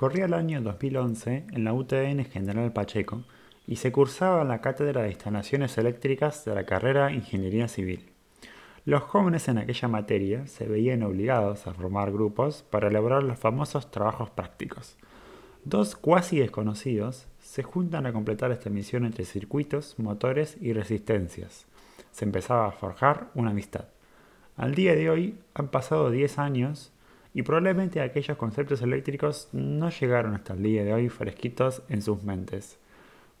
Corría el año 2011 en la UTN General Pacheco y se cursaba la cátedra de instalaciones eléctricas de la carrera Ingeniería Civil. Los jóvenes en aquella materia se veían obligados a formar grupos para elaborar los famosos trabajos prácticos. Dos cuasi desconocidos se juntan a completar esta misión entre circuitos, motores y resistencias. Se empezaba a forjar una amistad. Al día de hoy han pasado 10 años y probablemente aquellos conceptos eléctricos no llegaron hasta el día de hoy fresquitos en sus mentes.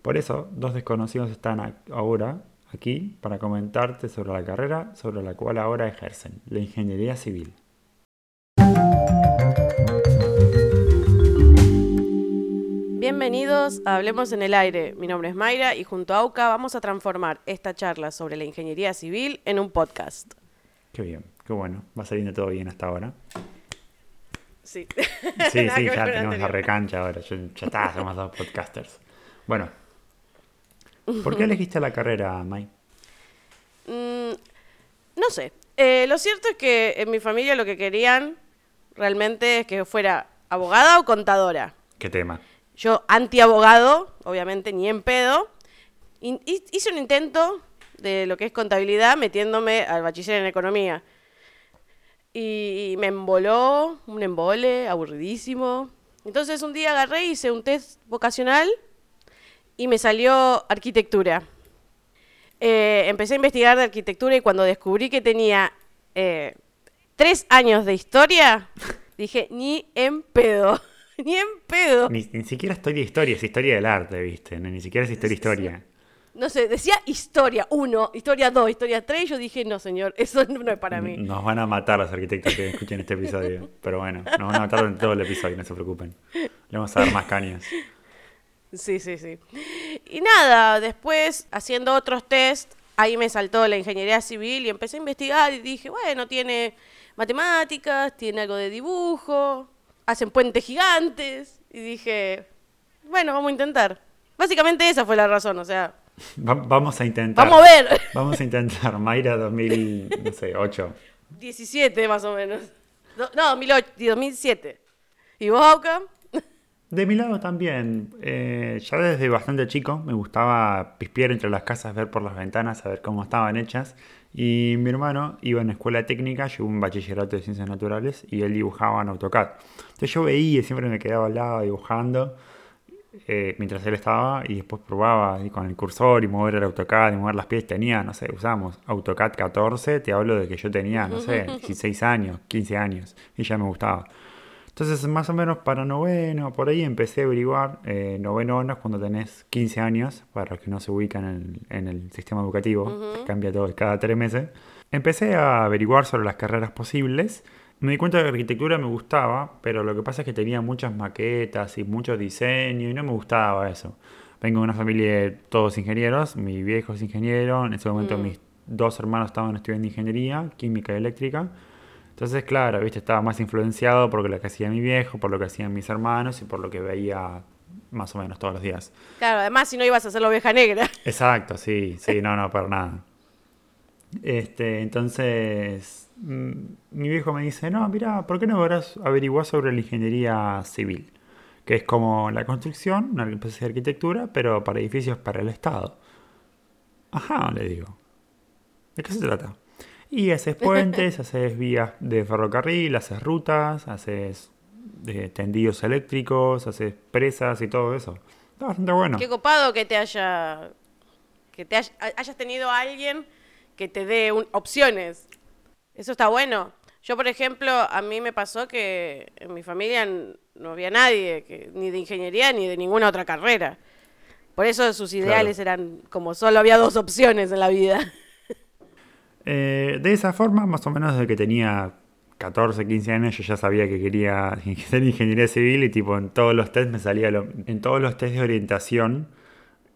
Por eso, dos desconocidos están ahora aquí para comentarte sobre la carrera sobre la cual ahora ejercen, la ingeniería civil. Bienvenidos a Hablemos en el Aire. Mi nombre es Mayra y junto a AUCA vamos a transformar esta charla sobre la ingeniería civil en un podcast. Qué bien, qué bueno. Va saliendo todo bien hasta ahora. Sí. Sí, sí, ya tenemos la recancha ahora. ya está, somos dos podcasters. Bueno, ¿por qué elegiste la carrera, May? Mm, no sé. Eh, lo cierto es que en mi familia lo que querían realmente es que fuera abogada o contadora. ¿Qué tema? Yo, anti-abogado, obviamente, ni en pedo. hice un intento de lo que es contabilidad metiéndome al bachiller en economía. Y me emboló, un embole, aburridísimo. Entonces un día agarré, hice un test vocacional y me salió arquitectura. Eh, empecé a investigar de arquitectura y cuando descubrí que tenía eh, tres años de historia, dije, ni en pedo, ni en pedo. Ni, siquiera historia de historia, es historia del arte, ¿viste? ni siquiera es historia historia no sé, decía historia 1, historia 2, historia 3, yo dije, no señor, eso no es para mí. Nos van a matar los arquitectos que escuchen este episodio, pero bueno, nos van a matar en todo el episodio, no se preocupen. Le vamos a dar más cañas. Sí, sí, sí. Y nada, después haciendo otros test, ahí me saltó la ingeniería civil y empecé a investigar y dije, bueno, tiene matemáticas, tiene algo de dibujo, hacen puentes gigantes y dije, bueno, vamos a intentar. Básicamente esa fue la razón, o sea, vamos a intentar. Vamos a ver. Vamos a intentar. Mayra 2008. 17 más o menos. No, 2008, 2007. ¿Y vos, Auca? De mi lado también. Eh, ya desde bastante chico me gustaba pispear entre las casas, ver por las ventanas, a ver cómo estaban hechas. Y mi hermano iba en escuela técnica, llevó un bachillerato de ciencias naturales y él dibujaba en AutoCAD. Entonces yo veía y siempre me quedaba al lado dibujando. Eh, mientras él estaba y después probaba con el cursor y mover el AutoCAD y mover las piezas. Tenía, no sé, usamos AutoCAD 14, te hablo de que yo tenía, no sé, 16 años, 15 años y ya me gustaba. Entonces, más o menos para noveno, por ahí empecé a averiguar. Eh, noveno es cuando tenés 15 años, para los que no se ubican en el, sistema educativo, cambia todo cada tres meses. Empecé a averiguar sobre las carreras posibles me di cuenta que arquitectura me gustaba, pero lo que pasa es que tenía muchas maquetas y mucho diseño y no me gustaba eso. Vengo de una familia de todos ingenieros, mi viejo es ingeniero, en ese momento mm. mis dos hermanos estaban estudiando ingeniería, química y eléctrica. Entonces, claro, viste, estaba más influenciado por lo que hacía mi viejo, por lo que hacían mis hermanos y por lo que veía más o menos todos los días. Claro, además si no ibas a hacer la oveja negra. Exacto, sí, sí, no, no, para nada. Este, entonces, mi viejo me dice, no, mira, ¿por qué no averiguar sobre la ingeniería civil? Que es como la construcción, una especie de arquitectura, pero para edificios para el Estado. Ajá, le digo. ¿De qué se trata? Y haces puentes, haces vías de ferrocarril, haces rutas, haces eh, tendidos eléctricos, haces presas y todo eso. Está bastante bueno. Qué copado que te haya. que te hayas tenido a alguien que te dé opciones. Eso está bueno. Yo, por ejemplo, a mí me pasó que en mi familia no había nadie, que, ni de ingeniería ni de ninguna otra carrera. Por eso sus ideales eran como solo había dos opciones en la vida. Eh, de esa forma, más o menos desde que tenía 14, 15 años, yo ya sabía que quería hacer ingeniería civil y tipo en todos los test me salía lo, en todos los test de orientación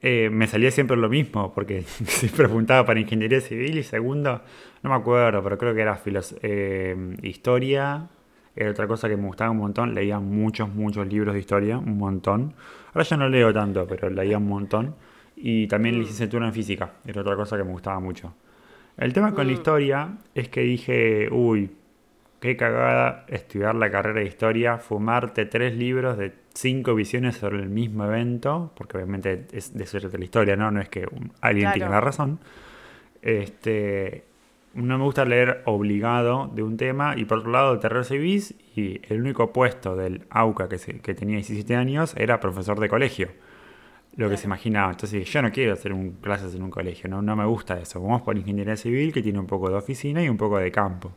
eh, me salía siempre lo mismo, porque siempre preguntaba para ingeniería civil y segundo, no me acuerdo, pero creo que era eh, historia, era otra cosa que me gustaba un montón, leía muchos, muchos libros de historia, un montón. Ahora ya no leo tanto, pero leía un montón. Y también mm. licenciatura en física, era otra cosa que me gustaba mucho. El tema con la mm. historia es que dije, uy, qué cagada estudiar la carrera de historia, fumarte tres libros de cinco visiones sobre el mismo evento, porque obviamente es de eso de la historia, ¿no? No es que un- alguien Claro. tiene la razón. Este, no me gusta leer obligado de un tema y por otro lado te recibís y el único puesto del AUCA que, se- que tenía 17 años era profesor de colegio. Lo que se imaginaba. Entonces yo no quiero hacer un, clases en un colegio, no, no me gusta eso. Vamos por ingeniería civil que tiene un poco de oficina y un poco de campo.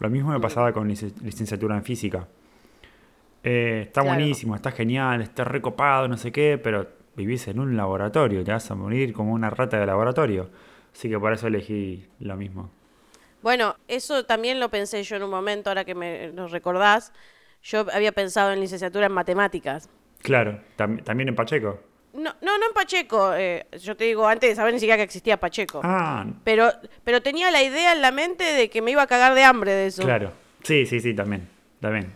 Lo mismo me pasaba con lic- licenciatura en física. Eh, está Claro. buenísimo, está genial, está recopado, no sé qué, pero vivís en un laboratorio, te vas a morir como una rata de laboratorio. Así que por eso elegí lo mismo. Bueno, eso también lo pensé yo en un momento, ahora que me lo recordás. Yo había pensado en licenciatura en matemáticas. Claro, tam- también en Pacheco. No, no, no en Pacheco. eh, yo te digo, antes de saber ni siquiera que existía Pacheco. Ah, Pero, pero tenía la idea en la mente de que me iba a cagar de hambre de eso. claro. Sí, sí, sí, también. También.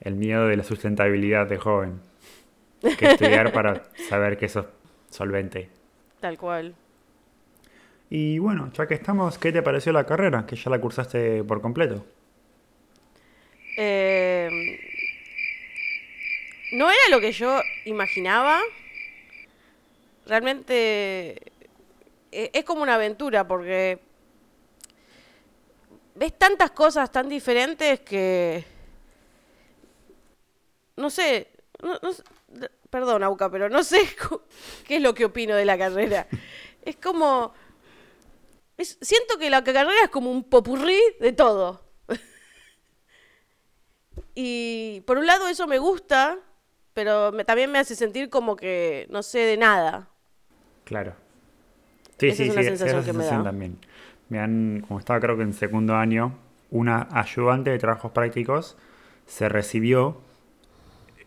El miedo de la sustentabilidad de joven. Que estudiar para saber que sos solvente. Tal cual. Y bueno, ya que estamos, ¿qué te pareció la carrera? Que ya la cursaste por completo. Eh, no era lo que yo imaginaba. Realmente eh, es como una aventura porque ves tantas cosas tan diferentes que no sé, no- no perdón Auca, pero no sé qué es lo que opino de la carrera. Es como siento que la carrera es como un popurrí de todo. Y por un lado eso me gusta, pero también me hace sentir como que no sé de nada. Claro. Sí, Esa sí, es una sí, sensación esa que me sensación da. también. Me han, como estaba creo que en segundo año, una ayudante de trabajos prácticos se recibió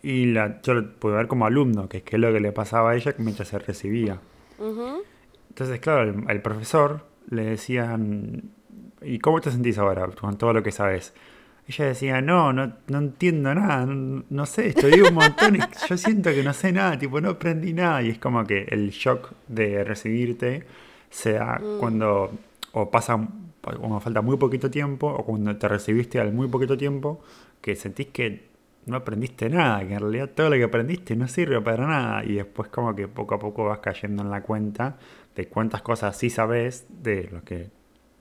y la, yo lo pude ver como alumno, que es que es lo que le pasaba a ella mientras se recibía. Entonces, claro, el, el profesor le decían, ¿y cómo te sentís ahora con todo lo que sabes? Ella decía, no, no, no entiendo nada, no, no sé, estudié un montón y yo siento que no sé nada, tipo, no aprendí nada. Y es como que el shock de recibirte se da cuando o pasa, cuando falta muy poquito tiempo o cuando te recibiste al muy poquito tiempo que sentís que no aprendiste nada, que en realidad todo lo que aprendiste no sirve para nada y después como que poco a poco vas cayendo en la cuenta de cuántas cosas sí sabes de lo que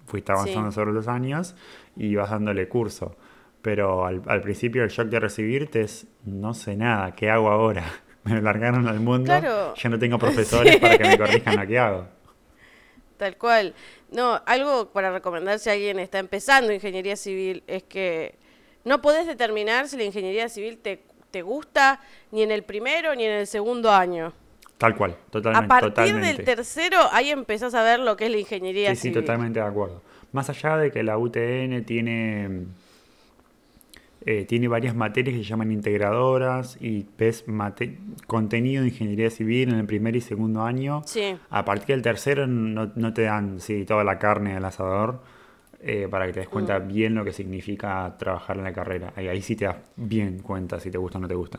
fuiste avanzando Sí. sobre los años y vas dándole curso. Pero al, al principio el shock de recibirte es no sé nada, ¿qué hago ahora? Me largaron al mundo, Claro. ya no tengo profesores para que me corrijan lo que hago. Tal cual. No, algo para recomendar si alguien está empezando ingeniería civil es que no podés determinar si la ingeniería civil te, te gusta ni en el primero ni en el segundo año. Tal cual, totalmente. A partir totalmente. del tercero, ahí empezás a ver lo que es la ingeniería Sí, sí, civil. totalmente de acuerdo. Más allá de que la UTN tiene, eh, tiene varias materias que se llaman integradoras y ves mate- contenido de ingeniería civil en el primer y segundo año. Sí. A partir del tercero no, no te dan sí, toda la carne del asador eh, para que te des cuenta Mm. bien lo que significa trabajar en la carrera. Ahí, ahí sí te das bien cuenta si te gusta o no te gusta.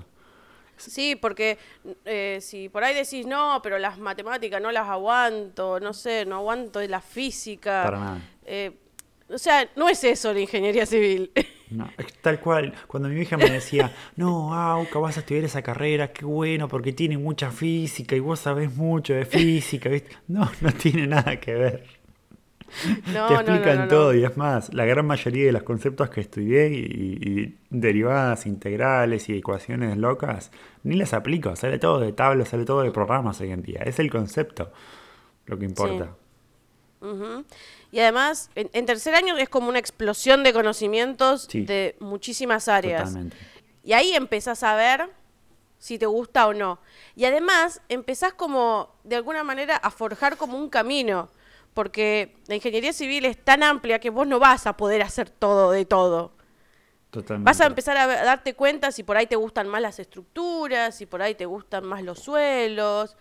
Sí, porque eh, si por ahí decís, no, pero las matemáticas no las aguanto, no sé, no aguanto la física. Para nada. O sea, no es eso la ingeniería civil. No, es tal cual. Cuando mi hija me decía, no, Auca, vas a estudiar esa carrera, qué bueno, porque tiene mucha física y vos sabés mucho de física, ¿viste? No, no tiene nada que ver. No, Te explican no, no. todo y es más, la gran mayoría de los conceptos que estudié y, y derivadas integrales y ecuaciones locas, ni las aplico, sale todo de tablas, sale todo de programas hoy en día. Es el concepto lo que importa. Ujú. Y además, en, en tercer año es como una explosión de conocimientos Sí. de muchísimas áreas. Totalmente. Y ahí empezás a ver si te gusta o no. Y además empezás como, de alguna manera, a forjar como un camino. Porque la ingeniería civil es tan amplia que vos no vas a poder hacer todo de todo. Totalmente. Vas a empezar a darte cuenta si por ahí te gustan más las estructuras, si por ahí te gustan más los suelos,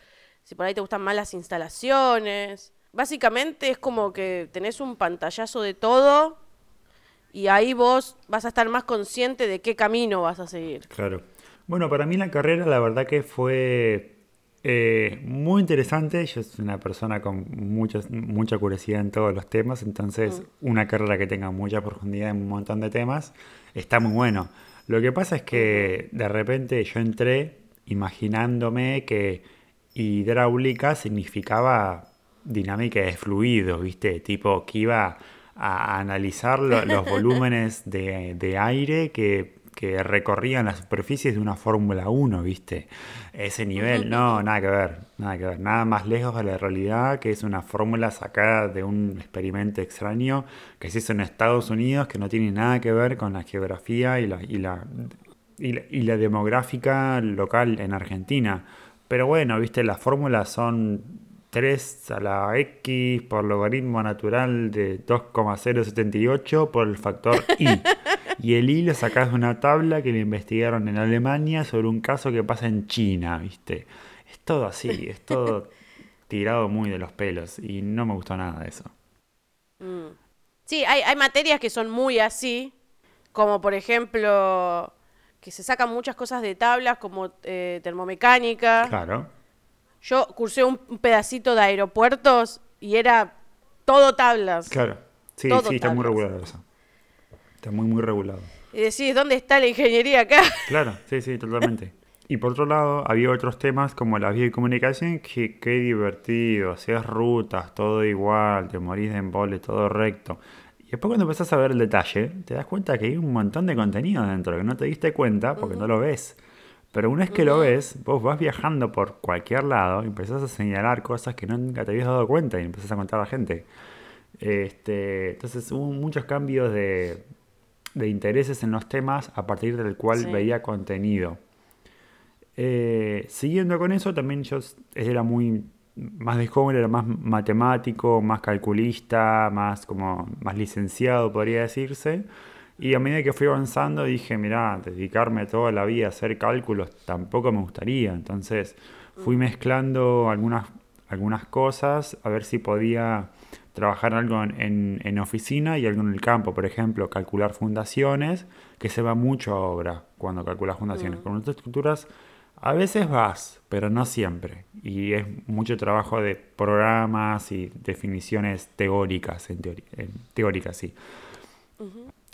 si por ahí te gustan más las instalaciones. Básicamente es como que tenés un pantallazo de todo y ahí vos vas a estar más consciente de qué camino vas a seguir. Claro. Bueno, para mí la carrera la verdad que fue Eh, muy interesante, yo soy una persona con muchas, mucha curiosidad en todos los temas, entonces una carrera que tenga mucha profundidad en un montón de temas está muy bueno. Lo que pasa es que de repente yo entré imaginándome que hidráulica significaba dinámica de fluido, ¿viste? Tipo que iba a analizar los volúmenes de, de aire que que recorrían las superficies de una Fórmula 1, ¿viste? Ese nivel, no, nada que ver, nada que ver, nada más lejos de la realidad que es una fórmula sacada de un experimento extraño que se hizo en Estados Unidos que no tiene nada que ver con la geografía y la, y la, y la, demográfica local en Argentina. Pero bueno, ¿viste? Las fórmulas son 3 a la x por logaritmo natural de 2,078 por el factor i. Y el hilo sacás de una tabla que le investigaron en Alemania sobre un caso que pasa en China, ¿viste? Es todo así, es todo tirado muy de los pelos y no me gustó nada de eso. Mm. Sí, hay, hay materias que son muy así, como por ejemplo que se sacan muchas cosas de tablas como eh, termomecánica. Claro. Yo cursé un pedacito de aeropuertos y era todo tablas. Claro. Sí, sí, está muy regulado eso. Está muy, muy regulado. Y decís, ¿dónde está la ingeniería acá? Claro, sí, sí, totalmente. Y por otro lado, había otros temas como la vía de comunicación, que qué divertido, hacías rutas, todo igual, te morís de embole, todo recto. Y después cuando empezás a ver el detalle, te das cuenta que hay un montón de contenido dentro, que no te diste cuenta porque no lo ves. Pero una vez que lo ves, vos vas viajando por cualquier lado y empezás a señalar cosas que nunca te habías dado cuenta y empezás a contar a la gente. Este, entonces hubo muchos cambios de, de intereses en los temas a partir del cual veía contenido. Eh, siguiendo con eso, también yo era muy más de joven, era más matemático, más calculista, más como más licenciado, podría decirse. Y a medida que fui avanzando dije, mira, dedicarme toda la vida a hacer cálculos tampoco me gustaría. Entonces fui mm. mezclando algunas, algunas cosas a ver si podía trabajar algo en, oficina y algo en el campo, por ejemplo, calcular fundaciones, que se va mucho a obra cuando calculas fundaciones. Mm. Con otras estructuras a veces vas, pero no siempre. Y es mucho trabajo de programas y definiciones teóricas, en teóricas, sí.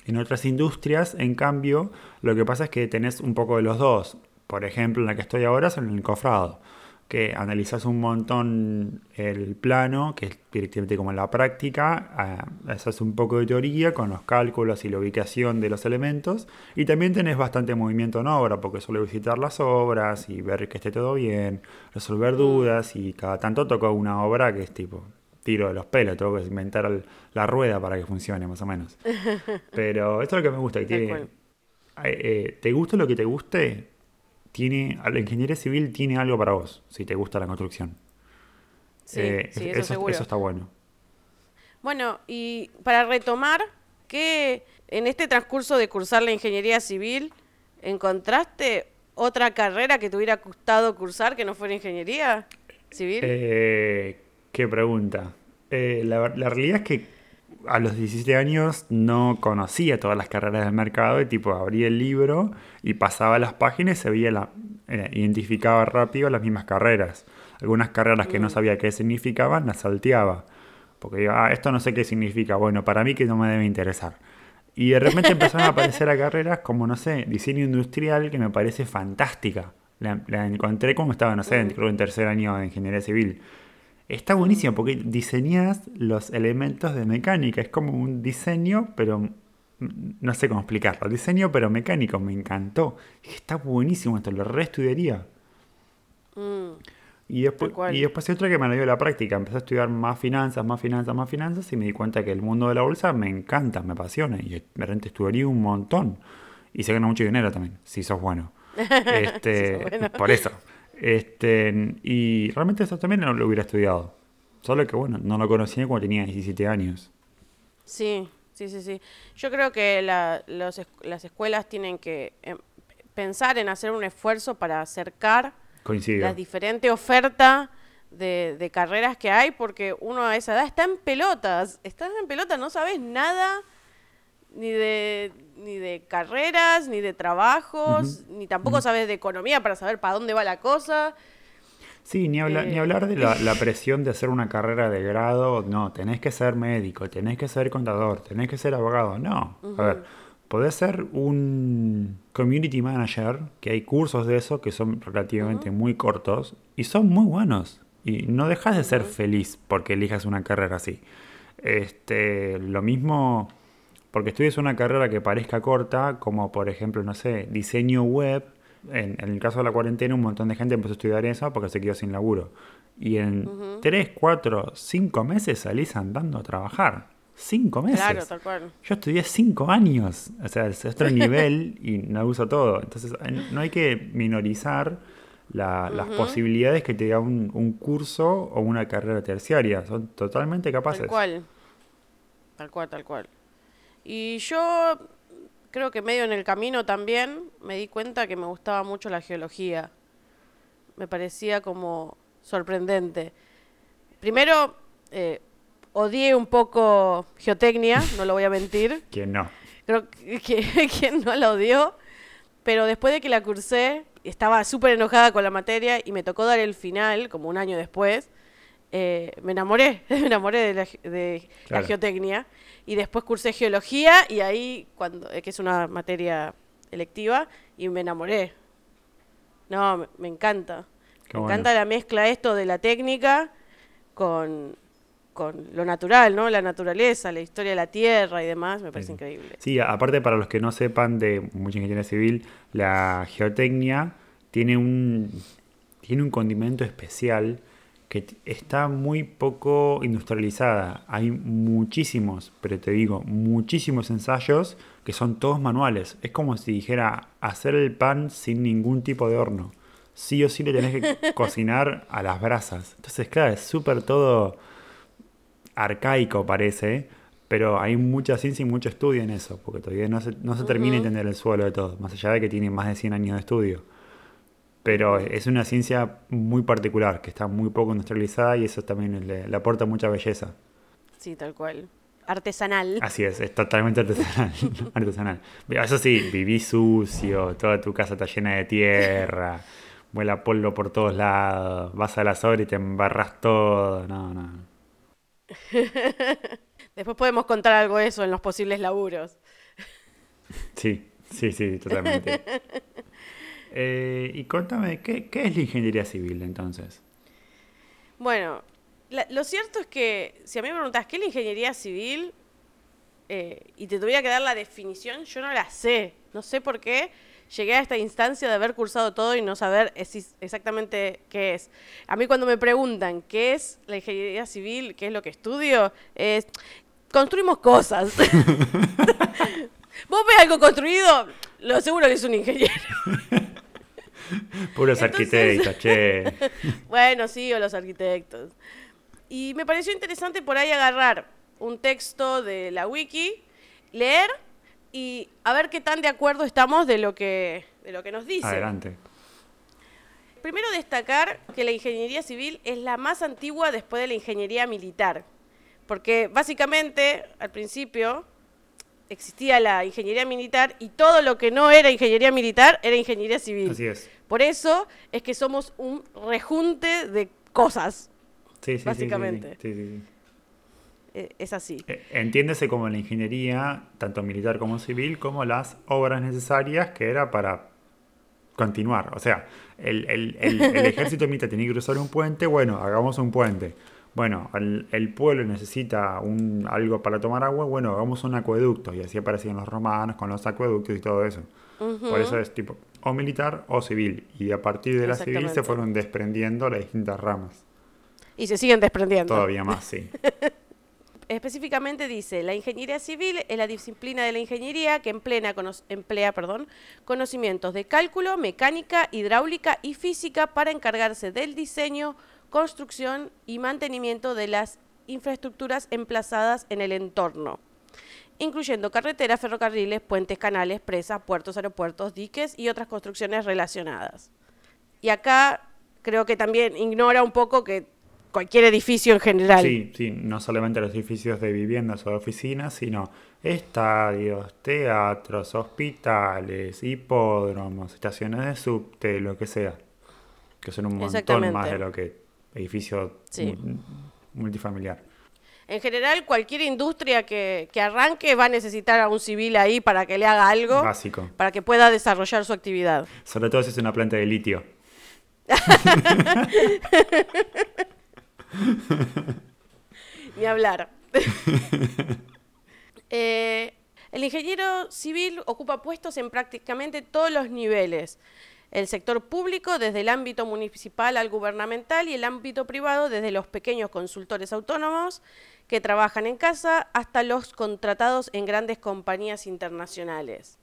En otras industrias, en cambio, lo que pasa es que tenés un poco de los dos. Por ejemplo, en la que estoy ahora es en el cofrado que analizas un montón el plano, que es directamente como en la práctica, haces un poco de teoría con los cálculos y la ubicación de los elementos, y también tenés bastante movimiento en obra, porque suele visitar las obras y ver que esté todo bien, resolver dudas, y cada tanto toco una obra que es tipo tiro de los pelos, tengo que inventar la rueda para que funcione más o menos. Pero esto es lo que me gusta, que tiene, eh, eh, ¿te gusta lo que te guste? tiene, la ingeniería civil tiene algo para vos, si te gusta la construcción. Sí, eh, eso, está bueno. Bueno, y para retomar, ¿qué en este transcurso de cursar la ingeniería civil encontraste otra carrera que te hubiera gustado cursar que no fuera ingeniería civil? Eh, qué pregunta. Eh, la, la realidad es que a los 17 años no conocía todas las carreras del mercado y tipo abría el libro y pasaba las páginas y se veía la, eh, identificaba rápido las mismas carreras. Algunas carreras que no mm. sabía qué significaban las salteaba. Porque digo, ah, esto no sé qué significa. Bueno, para mí que no me debe interesar. Y de repente empezaron a aparecer a carreras como, no sé, diseño industrial, que me parece fantástica. La, encontré como estaba, no sé, mm. creo en tercer año de ingeniería civil. Está buenísimo porque diseñas los elementos de mecánica. Es como un diseño, pero no sé cómo explicarlo. Diseño, pero mecánico. Me encantó. Está buenísimo esto, lo reestudiaría. Mm, y, después, y después hay otra que me la dio la práctica. Empecé a estudiar más finanzas, más finanzas, más finanzas y me di cuenta que el mundo de la bolsa me encanta, me apasiona. Y de repente estudiaría un montón. Y se gana mucho dinero también, si sos bueno. Este, Por eso. Este, y realmente eso también no lo hubiera estudiado. Solo que, bueno, no lo conocía cuando tenía 17 años. Sí, sí, sí, sí. Yo creo que las escuelas tienen que em, pensar en hacer un esfuerzo para acercar la diferente oferta de, de, carreras que hay, porque uno a esa edad está en pelotas. Estás en pelotas, no sabes nada ni de, ni de carreras, ni de trabajos, ni tampoco sabes de economía para saber para dónde va la cosa. Sí, ni, habla- ni Eh. hablar de la, la presión de hacer una carrera de grado. No, tenés que ser médico, tenés que ser contador, tenés que ser abogado. No. A ver, podés ser un community manager, que hay cursos de eso que son relativamente muy cortos y son muy buenos. Y no dejas de ser feliz porque elijas una carrera así. Este, lo mismo porque estudies una carrera que parezca corta, como por ejemplo, no sé, diseño web. En, en el caso de la cuarentena, un montón de gente empezó a estudiar eso porque se quedó sin laburo. Y en 3, 4, 5 meses salís andando a trabajar. 5 meses. Claro, tal cual. Yo estudié 5 años. O sea, es otro nivel y no uso todo. Entonces, no hay que minorizar la- las posibilidades que te da un, un curso o una carrera terciaria. Son totalmente capaces. Tal cual. Tal cual, tal cual. Y yo creo que medio en el camino también me di cuenta que me gustaba mucho la geología. Me parecía como sorprendente. Primero, eh, odié un poco geotecnia, no lo voy a mentir. ¿Quién no? Creo que, que quien no la odió. Pero después de que la cursé, estaba súper enojada con la materia y me tocó dar el final, como un año después. eh, me enamoré, me enamoré de la, de la geotecnia. Y después cursé geología y ahí, cuando, eh, que es una materia electiva, y me enamoré. No, me, me encanta. Qué me bueno. encanta la mezcla esto de la técnica con, con lo natural, ¿no? La naturaleza, la historia de la tierra y demás, me parece Sí. increíble. Sí, aparte para los que no sepan de mucha ingeniería civil, la geotecnia tiene un, tiene un condimento especial que está muy poco industrializada. Hay muchísimos, pero te digo, muchísimos ensayos que son todos manuales. Es como si dijera hacer el pan sin ningún tipo de horno. Sí o sí le tenés que cocinar a las brasas. Entonces, claro, es súper todo arcaico parece, pero hay mucha ciencia y mucho estudio en eso, porque todavía no se, no se termina de entender el suelo de todo, más allá de que tiene más de 100 años de estudio. Pero es una ciencia muy particular, que está muy poco industrializada y eso también le, le aporta mucha belleza. Sí, tal cual. Artesanal. Así es, es totalmente artesanal. artesanal. Eso sí, vivís sucio, toda tu casa está llena de tierra, vuela polvo por todos lados, vas a las obras y te embarras todo. No, no. Después podemos contar algo de eso en los posibles laburos. Sí, sí, sí, totalmente. Eh, y contame, ¿qué, qué es la ingeniería civil entonces? Bueno, la- lo cierto es que si a mí me preguntas qué es la ingeniería civil eh, y te tuviera que dar la definición, yo no la sé. No sé por qué llegué a esta instancia de haber cursado todo y no saber exactamente qué es. A mí cuando me preguntan qué es la ingeniería civil, qué es lo que estudio, es construimos cosas. Vos ves algo construido, lo seguro que es un ingeniero. Puros arquitectos, che. Bueno, sí, o los arquitectos. Y me pareció interesante por ahí agarrar un texto de la wiki, leer y a ver qué tan de acuerdo estamos de lo que, de lo que nos dice. Adelante. Primero destacar que la ingeniería civil es la más antigua después de la ingeniería militar. Porque básicamente, al principio, existía la ingeniería militar y todo lo que no era ingeniería militar era ingeniería civil. Así es. Por eso es que somos un rejunte de cosas. Sí, sí, Básicamente. sí, sí, sí. Eh, Es así. Eh, Entiéndese como la ingeniería, tanto militar como civil, como las obras necesarias que era para continuar. O sea, el, el- el- el ejército militar tenía que cruzar un puente, bueno, hagamos un puente. Bueno, el, el pueblo necesita un, algo para tomar agua, bueno, hagamos un acueducto. Y así aparecían los romanos con los acueductos y todo eso. Por eso es tipo o militar o civil. Y a partir de la civil se fueron desprendiendo las distintas ramas. Y se siguen desprendiendo. Todavía más, sí. Específicamente dice, la ingeniería civil es la disciplina de la ingeniería que emplea, cono- emplea perdón, conocimientos de cálculo, mecánica, hidráulica y física para encargarse del diseño, construcción y mantenimiento de las infraestructuras emplazadas en el entorno, incluyendo carreteras, ferrocarriles, puentes, canales, presas, puertos, aeropuertos, diques y otras construcciones relacionadas. Y acá creo que también ignora un poco que cualquier edificio en general. Sí, sí, no solamente los edificios de viviendas o de oficinas, sino estadios, teatros, hospitales, hipódromos, estaciones de subte, lo que sea. que son un montón más de lo que edificio Sí. mu- multifamiliar. En general, cualquier industria que, que arranque va a necesitar a un civil ahí para que le haga algo, Básico. para que pueda desarrollar su actividad. Sobre todo si es una planta de litio. Ni hablar. Eh, el ingeniero civil ocupa puestos en prácticamente todos los niveles. El sector público, desde el ámbito municipal al gubernamental, y el ámbito privado, desde los pequeños consultores autónomos que trabajan en casa hasta los contratados en grandes compañías internacionales.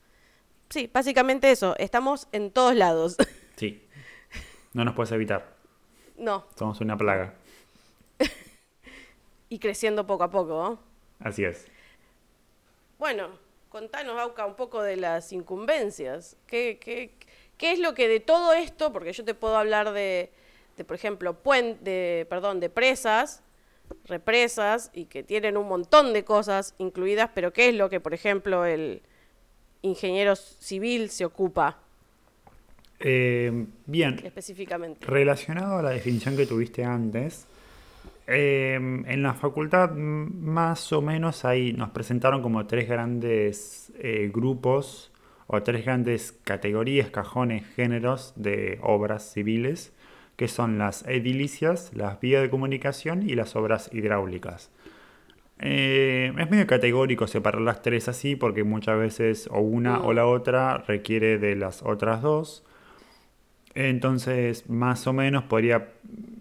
Sí, básicamente eso. Estamos en todos lados. Sí. No nos puedes evitar. no, Somos una plaga. y creciendo poco a poco. ¿no? Así es. Bueno, contanos, Auca, un poco de las incumbencias. ¿Qué, qué, qué es lo que de todo esto, porque yo te puedo hablar de, de por ejemplo, puen- de, perdón, de presas, represas, y que tienen un montón de cosas incluidas, pero qué es lo que, por ejemplo, el ingeniero civil se ocupa Eh, bien, específicamente? relacionado a la definición que tuviste antes, eh, en la facultad más o menos ahí nos presentaron como tres grandes eh, grupos o tres grandes categorías, cajones, géneros de obras civiles, que son las edilicias, las vías de comunicación y las obras hidráulicas. Eh, es medio categórico separar las tres así porque muchas veces o una o la otra requiere de las otras dos. Entonces, más o menos podría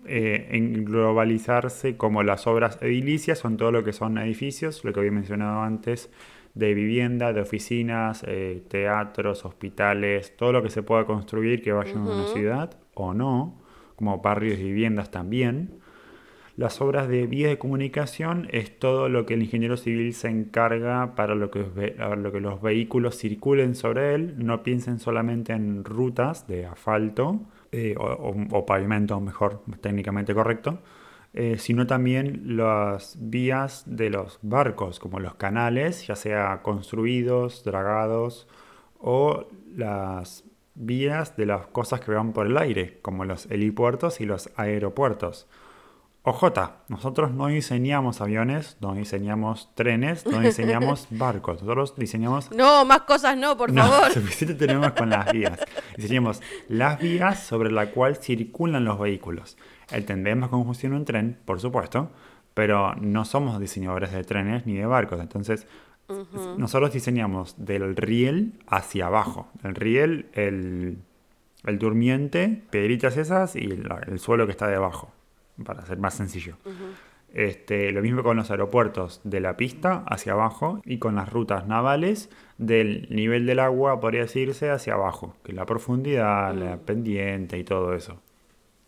eh, englobalizarse como las obras edilicias, son todo lo que son edificios, lo que había mencionado antes, de vivienda, de oficinas, eh, teatros, hospitales, todo lo que se pueda construir que vaya a una ciudad o no, como barrios y viviendas también. Las obras de vías de comunicación es todo lo que el ingeniero civil se encarga para lo que, los vehículos circulen sobre él, no piensen solamente en rutas de asfalto eh, o pavimento, mejor, técnicamente correcto, eh, sino también las vías de los barcos, como los canales, ya sea construidos, dragados, o las vías de las cosas que van por el aire, como los helipuertos y los aeropuertos. OJ, nosotros no diseñamos aviones, no diseñamos trenes, no diseñamos barcos, nosotros diseñamos... No, más cosas no, por No, favor. suficiente tenemos con las vías. Diseñamos las vías sobre la cual circulan los vehículos. Entendemos cómo funciona un tren, por supuesto, pero no somos diseñadores de trenes ni de barcos. Entonces, nosotros diseñamos del riel hacia abajo. El riel, el, el durmiente, piedritas esas y el suelo que está debajo, para ser más sencillo. Este, lo mismo con los aeropuertos, de la pista hacia abajo y con las rutas navales del nivel del agua, podría decirse, hacia abajo, que es la profundidad, la pendiente y todo eso.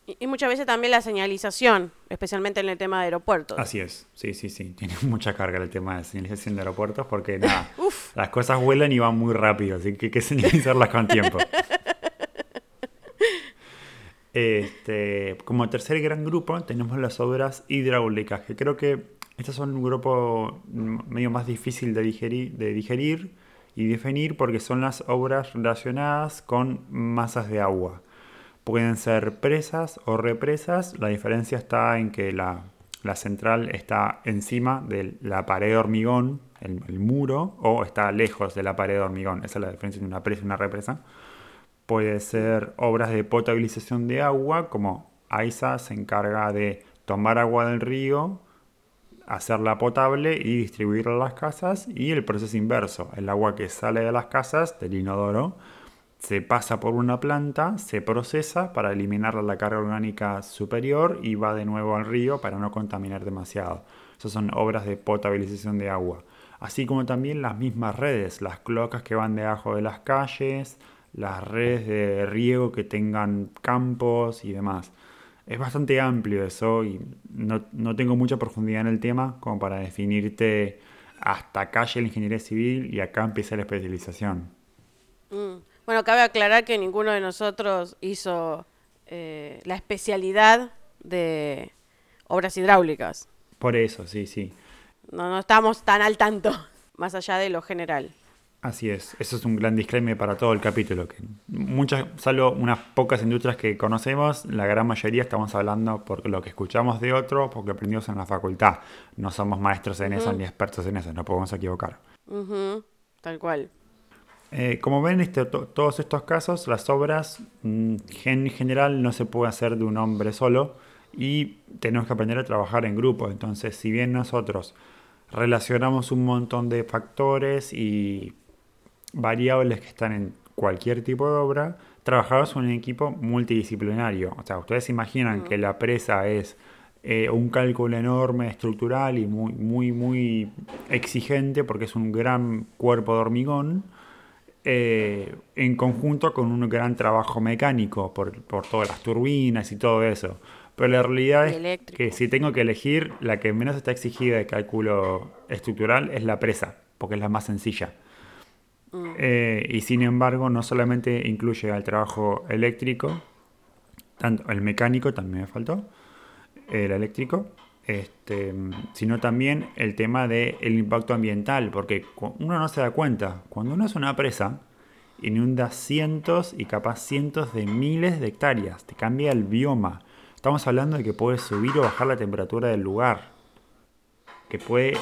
Y, y muchas veces también la señalización, especialmente en el tema de aeropuertos. Así es, sí, sí, sí, tiene mucha carga el tema de señalización de aeropuertos porque nada, Uf. las cosas vuelan y van muy rápido, así que hay que señalizarlas con tiempo. Este, como tercer gran grupo tenemos las obras hidráulicas, que creo que estas son un grupo medio más difícil de digerir, de digerir y definir porque son las obras relacionadas con masas de agua. Pueden ser presas o represas, la diferencia está en que la, la central está encima de la pared de hormigón, el, muro, o está lejos de la pared de hormigón. Esa es la diferencia entre una presa y una represa. Puede ser obras de potabilización de agua, como AISA se encarga de tomar agua del río, hacerla potable y distribuirla a las casas. Y el proceso inverso, el agua que sale de las casas, del inodoro, se pasa por una planta, se procesa para eliminar la carga orgánica superior y va de nuevo al río para no contaminar demasiado. Esas son obras de potabilización de agua. Así como también las mismas redes, las cloacas que van debajo de las calles, las redes de riego que tengan campos y demás. Es bastante amplio eso y no, no tengo mucha profundidad en el tema como para definirte hasta acá llega la ingeniería civil y acá empieza la especialización. Mm. Bueno, cabe aclarar que ninguno de nosotros hizo eh, la especialidad de obras hidráulicas. Por eso, sí, sí. No, no estamos tan al tanto, más allá de lo general. Así es, eso es un gran disclaimer para todo el capítulo. Que muchas, salvo unas pocas industrias que conocemos, la gran mayoría estamos hablando por lo que escuchamos de otro, porque aprendimos en la facultad. No somos maestros en eso ni expertos en eso, no podemos equivocar. Tal cual. Eh, como ven, este, todos estos casos, las obras mm, en general no se puede hacer de un hombre solo y tenemos que aprender a trabajar en grupo. Entonces, si bien nosotros relacionamos un montón de factores y variables que están en cualquier tipo de obra, trabajamos en un equipo multidisciplinario. O sea, ustedes imaginan que la presa es eh, un cálculo enorme, estructural y muy, muy, muy exigente porque es un gran cuerpo de hormigón. Eh, en conjunto con un gran trabajo mecánico por, por, todas las turbinas y todo eso. Pero la realidad es que si tengo que elegir, la que menos está exigida de cálculo estructural es la presa, porque es la más sencilla. Mm. Eh, y sin embargo, no solamente incluye al trabajo eléctrico, tanto el mecánico también me faltó, el eléctrico, este, sino también el tema del impacto ambiental, porque uno no se da cuenta, cuando uno es una presa, inunda cientos y capaz cientos de miles de hectáreas, te cambia el bioma. Estamos hablando de que puede subir o bajar la temperatura del lugar, que puede...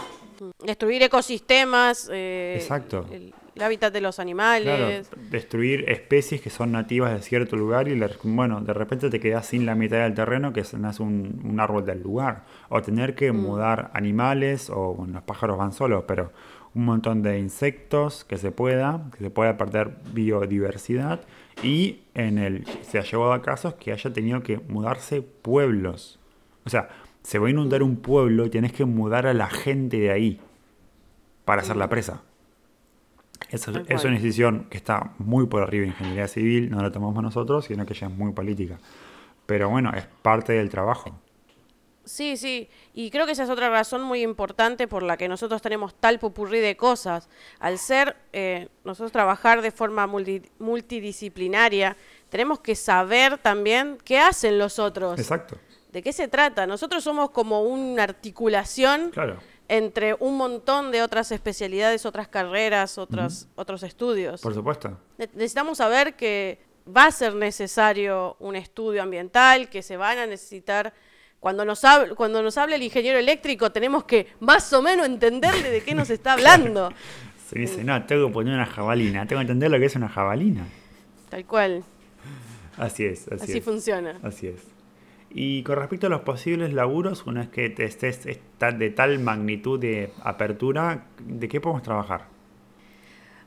Destruir ecosistemas. Eh, Exacto el hábitat de los animales. Claro, destruir especies que son nativas de cierto lugar y bueno, de repente te quedas sin la mitad del terreno que nace un, un árbol del lugar. O tener que mm. mudar animales, o bueno, los pájaros van solos, pero un montón de insectos que se pueda, que se pueda perder biodiversidad. Y en el se ha llevado a casos que haya tenido que mudarse pueblos. O sea, se va a inundar un pueblo y tienes que mudar a la gente de ahí para hacer la presa. Es, es una decisión que está muy por arriba de ingeniería civil, no la tomamos nosotros, sino que ya es muy política. Pero bueno, es parte del trabajo. Sí, sí, y creo que esa es otra razón muy importante por la que nosotros tenemos tal pupurrí de cosas. Al ser eh, nosotros trabajar de forma multidisciplinaria, tenemos que saber también qué hacen los otros. Exacto. ¿De qué se trata? Nosotros somos como una articulación claro entre un montón de otras especialidades, otras carreras, otros, otros estudios. Por supuesto. necesitamos saber que va a ser necesario un estudio ambiental, que se van a necesitar... Cuando nos, hable, cuando nos hable el ingeniero eléctrico tenemos que más o menos entenderle de qué nos está hablando. Se dice, no, tengo que poner una jabalina, tengo que entender lo que es una jabalina. Tal cual. Así es, así, así funciona. Así es. Y con respecto a los posibles laburos, una vez que estés de tal magnitud de apertura, ¿de qué podemos trabajar?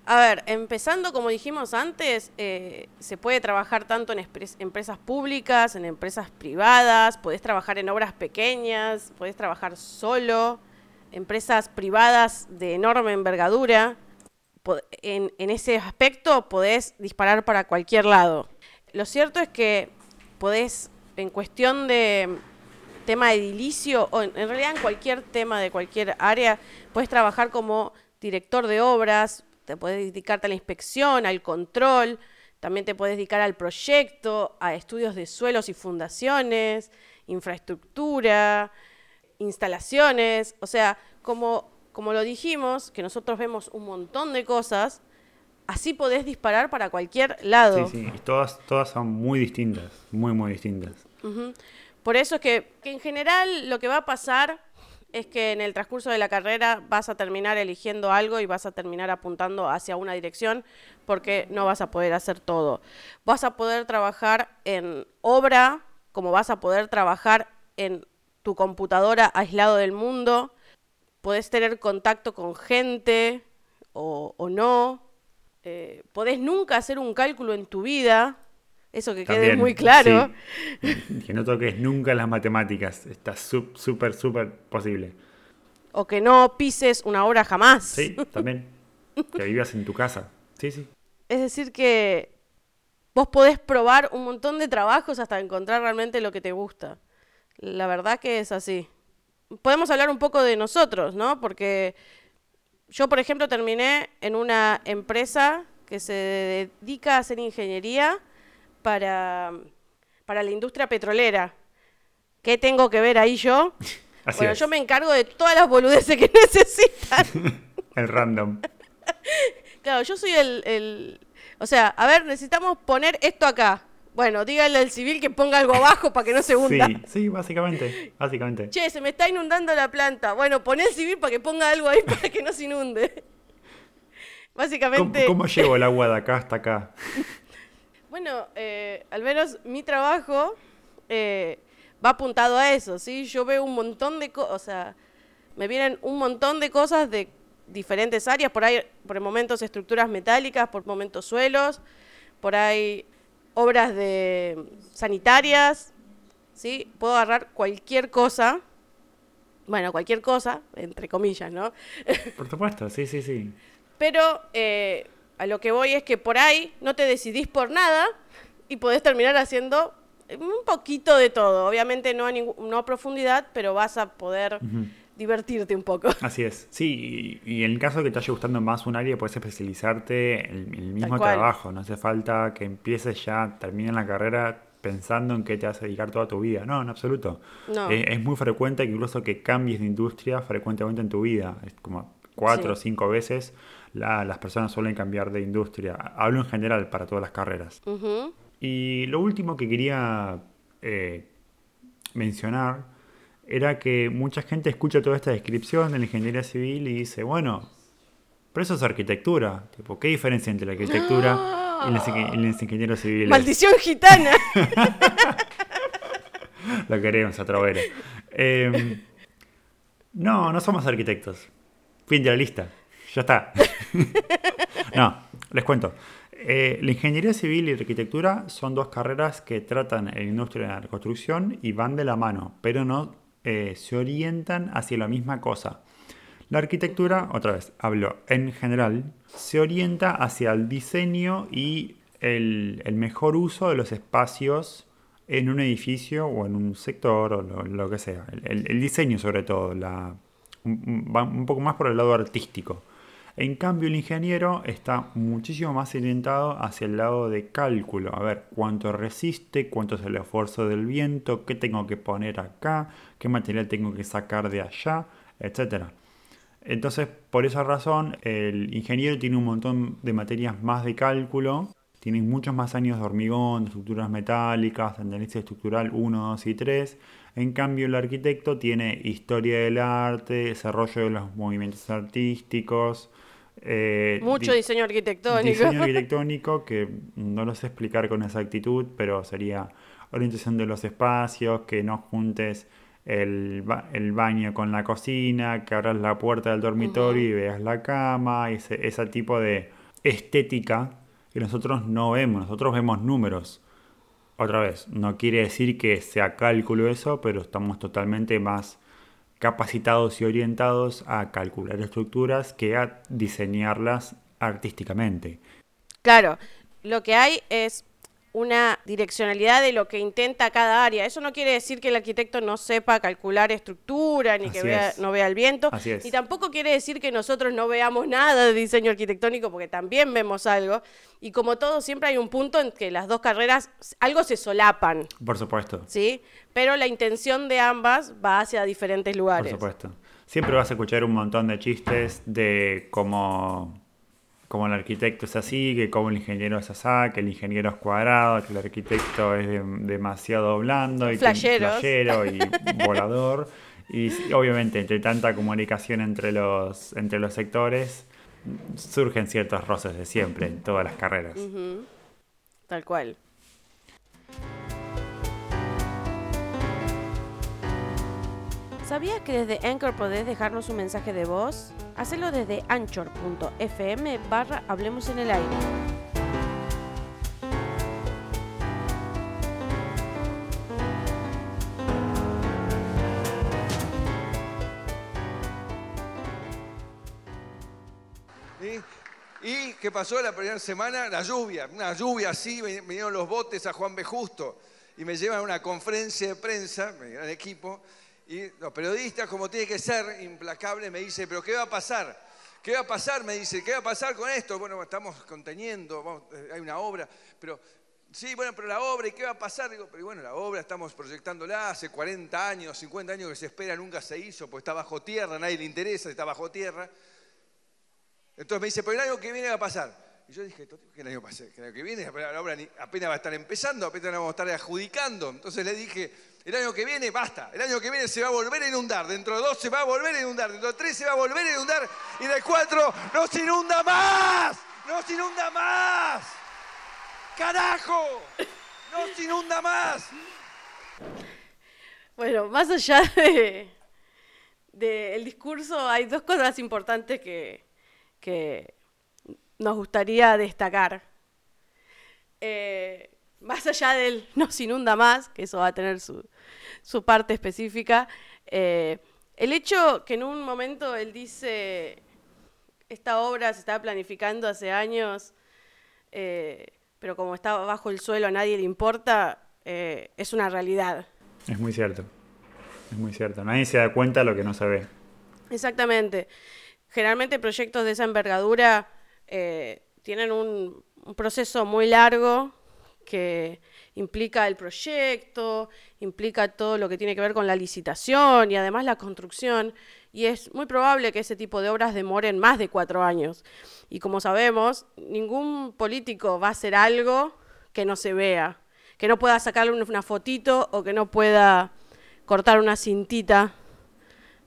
A ver, empezando como dijimos antes, eh, se puede trabajar tanto en empresas públicas, en empresas privadas, podés trabajar en obras pequeñas, podés trabajar solo, empresas privadas de enorme envergadura. En, en ese aspecto podés disparar para cualquier lado. Lo cierto es que podés en cuestión de tema edilicio, o en, realidad en cualquier tema de cualquier área, puedes trabajar como director de obras, te puedes dedicarte a la inspección, al control, también te puedes dedicar al proyecto, a estudios de suelos y fundaciones, infraestructura, instalaciones, o sea, como, como lo dijimos, que nosotros vemos un montón de cosas, así podés disparar para cualquier lado. Sí, sí, y todas, todas son muy distintas, muy, muy distintas. Por eso es que, en general lo que va a pasar es que en el transcurso de la carrera vas a terminar eligiendo algo y vas a terminar apuntando hacia una dirección porque no vas a poder hacer todo. Vas a poder trabajar en obra, como vas a poder trabajar en tu computadora aislado del mundo, podés tener contacto con gente o, no, eh, podés nunca hacer un cálculo en tu vida, eso que quede muy claro. Que no toques nunca las matemáticas. Está súper, súper posible. O que no pises una hora jamás. Sí, también. que vivas en tu casa. Sí, sí. Es decir, que vos podés probar un montón de trabajos hasta encontrar realmente lo que te gusta. La verdad que es así. Podemos hablar un poco de nosotros, ¿no? Porque yo, por ejemplo, terminé en una empresa que se dedica a hacer ingeniería para, para la industria petrolera. ¿Qué tengo que ver ahí yo? bueno, yo me encargo de todas las boludeces que necesitan. El random. Claro, yo soy el, el- O sea, a ver, necesitamos poner esto acá. Bueno, dígale al civil que ponga algo abajo para que no se hunda. Sí, sí, básicamente, básicamente. Che, se me está inundando la planta. Bueno, poné el civil para que ponga algo ahí para que no se inunde. ¿Cómo, Básicamente. cómo llevo el agua de acá hasta acá? Bueno, eh, al menos mi trabajo eh, va apuntado a eso, ¿sí? Yo veo un montón de cosas, o sea, me vienen un montón de cosas de diferentes áreas, por ahí, por momentos estructuras metálicas, por momentos suelos, por ahí obras de sanitarias, ¿sí? Puedo agarrar cualquier cosa, bueno, cualquier cosa, entre comillas, ¿no? Por supuesto, sí, sí, sí. Pero eh, a lo que voy es que por ahí no te decidís por nada y podés terminar haciendo un poquito de todo. Obviamente no a, ningú- no a profundidad, pero vas a poder divertirte un poco. Así es. Sí, y, y en el caso de que te haya gustando más un área, puedes especializarte en el mismo trabajo. No hace falta que empieces ya, termines la carrera pensando en qué te vas a dedicar toda tu vida. No, en absoluto. No. Eh, es muy frecuente que incluso que cambies de industria frecuentemente en tu vida. Es como cuatro o cinco veces la- las personas suelen cambiar de industria. Hablo en general para todas las carreras. Y lo último que quería eh, mencionar era que mucha gente escucha toda esta descripción de la ingeniería civil y dice, bueno, pero eso es arquitectura. Tipo, ¿qué diferencia entre la arquitectura y los, inge- y los ingenieros civiles? Maldición gitana. Lo queremos a Trovero. Eh, no, no somos arquitectos. Fin de la lista. Ya está. no, les cuento. Eh, la ingeniería civil y la arquitectura son dos carreras que tratan la industria de la construcción y van de la mano, pero no eh, se orientan hacia la misma cosa. La arquitectura, otra vez, hablo en general, se orienta hacia el diseño y el, mejor uso de los espacios en un edificio o en un sector o lo, que sea. El, diseño sobre todo, la, un, un- va un poco más por el lado artístico. En cambio, el ingeniero está muchísimo más orientado hacia el lado de cálculo. A ver, cuánto resiste, cuánto es el esfuerzo del viento, qué tengo que poner acá, qué material tengo que sacar de allá, etcétera. Entonces, por esa razón, el ingeniero tiene un montón de materias más de cálculo, tiene muchos más años de hormigón, estructuras metálicas, de análisis estructural 1, 2 y 3. En cambio, el arquitecto tiene historia del arte, desarrollo de los movimientos artísticos. Eh, Mucho di- diseño arquitectónico. Diseño arquitectónico que no lo sé explicar con exactitud, pero sería orientación de los espacios, que no juntes el, ba- el baño con la cocina, que abras la puerta del dormitorio y veas la cama, ese, ese tipo de estética que nosotros no vemos, nosotros vemos números. Otra vez, no quiere decir que sea cálculo eso, pero estamos totalmente más capacitados y orientados a calcular estructuras que a diseñarlas artísticamente. Claro, lo que hay es una direccionalidad de lo que intenta cada área. Eso no quiere decir que el arquitecto no sepa calcular estructura, ni que vea- no vea el viento, Así es. y tampoco quiere decir que nosotros no veamos nada de diseño arquitectónico, porque también vemos algo. Y como todo, siempre hay un punto en que las dos carreras algo se solapan, Por supuesto. ¿sí? Pero la intención de ambas va hacia diferentes Por lugares. supuesto. Siempre vas a escuchar un montón de chistes de cómo, cómo el arquitecto es así, que cómo el ingeniero es así, que el ingeniero es cuadrado, que el arquitecto es de- demasiado blando y Flasheros. flashero y volador. Y obviamente, entre tanta comunicación entre los, entre los sectores, surgen ciertos roces de siempre en todas las carreras. Tal cual. ¿Sabías que desde Anchor podés dejarnos un mensaje de voz? Hacelo desde anchor.fm barra Hablemos en el aire. ¿Y qué pasó la primera semana? La lluvia, una lluvia así, vinieron los botes a Juan B. Justo y me llevan a una conferencia de prensa, mi gran equipo, y los periodistas, como tiene que ser, implacable, me dice, pero ¿qué va a pasar? ¿Qué va a pasar? Me dice, ¿qué va a pasar con esto? Bueno, estamos conteniendo, eh, hay una obra, pero sí, bueno, pero la obra, ¿y qué va a pasar? Digo, pero bueno, la obra estamos proyectándola hace 40 años, 50 años que se espera, nunca se hizo, pues está bajo tierra, nadie le interesa, está bajo tierra. Entonces me dice, pero el año que viene va a pasar. Y yo dije, ¿qué año, pase? el año que viene? La obra apenas va a estar empezando, apenas vamos a estar adjudicando. Entonces le dije, el año que viene basta, el año que viene se va a volver a inundar, dentro de dos se va a volver a inundar, dentro de tres se va a volver a inundar y de cuatro no se inunda más, no se inunda más. ¡Carajo! ¡No se inunda más! Bueno, más allá de, del discurso, hay dos cosas importantes que, que nos gustaría destacar. Eh, más allá del no se inunda más, que eso va a tener su, su parte específica, eh, el hecho que en un momento él dice, esta obra se estaba planificando hace años, eh, pero como está bajo el suelo a nadie le importa, es una realidad. Es muy cierto, es muy cierto. Nadie se da cuenta de lo que no se ve. Exactamente. Generalmente proyectos de esa envergadura tienen un, un proceso muy largo que implica el proyecto, implica todo lo que tiene que ver con la licitación y además la construcción. Y es muy probable que ese tipo de obras demoren más de cuatro años. Y como sabemos, ningún político va a hacer algo que no se vea, que no pueda sacarle una fotito o que no pueda cortar una cintita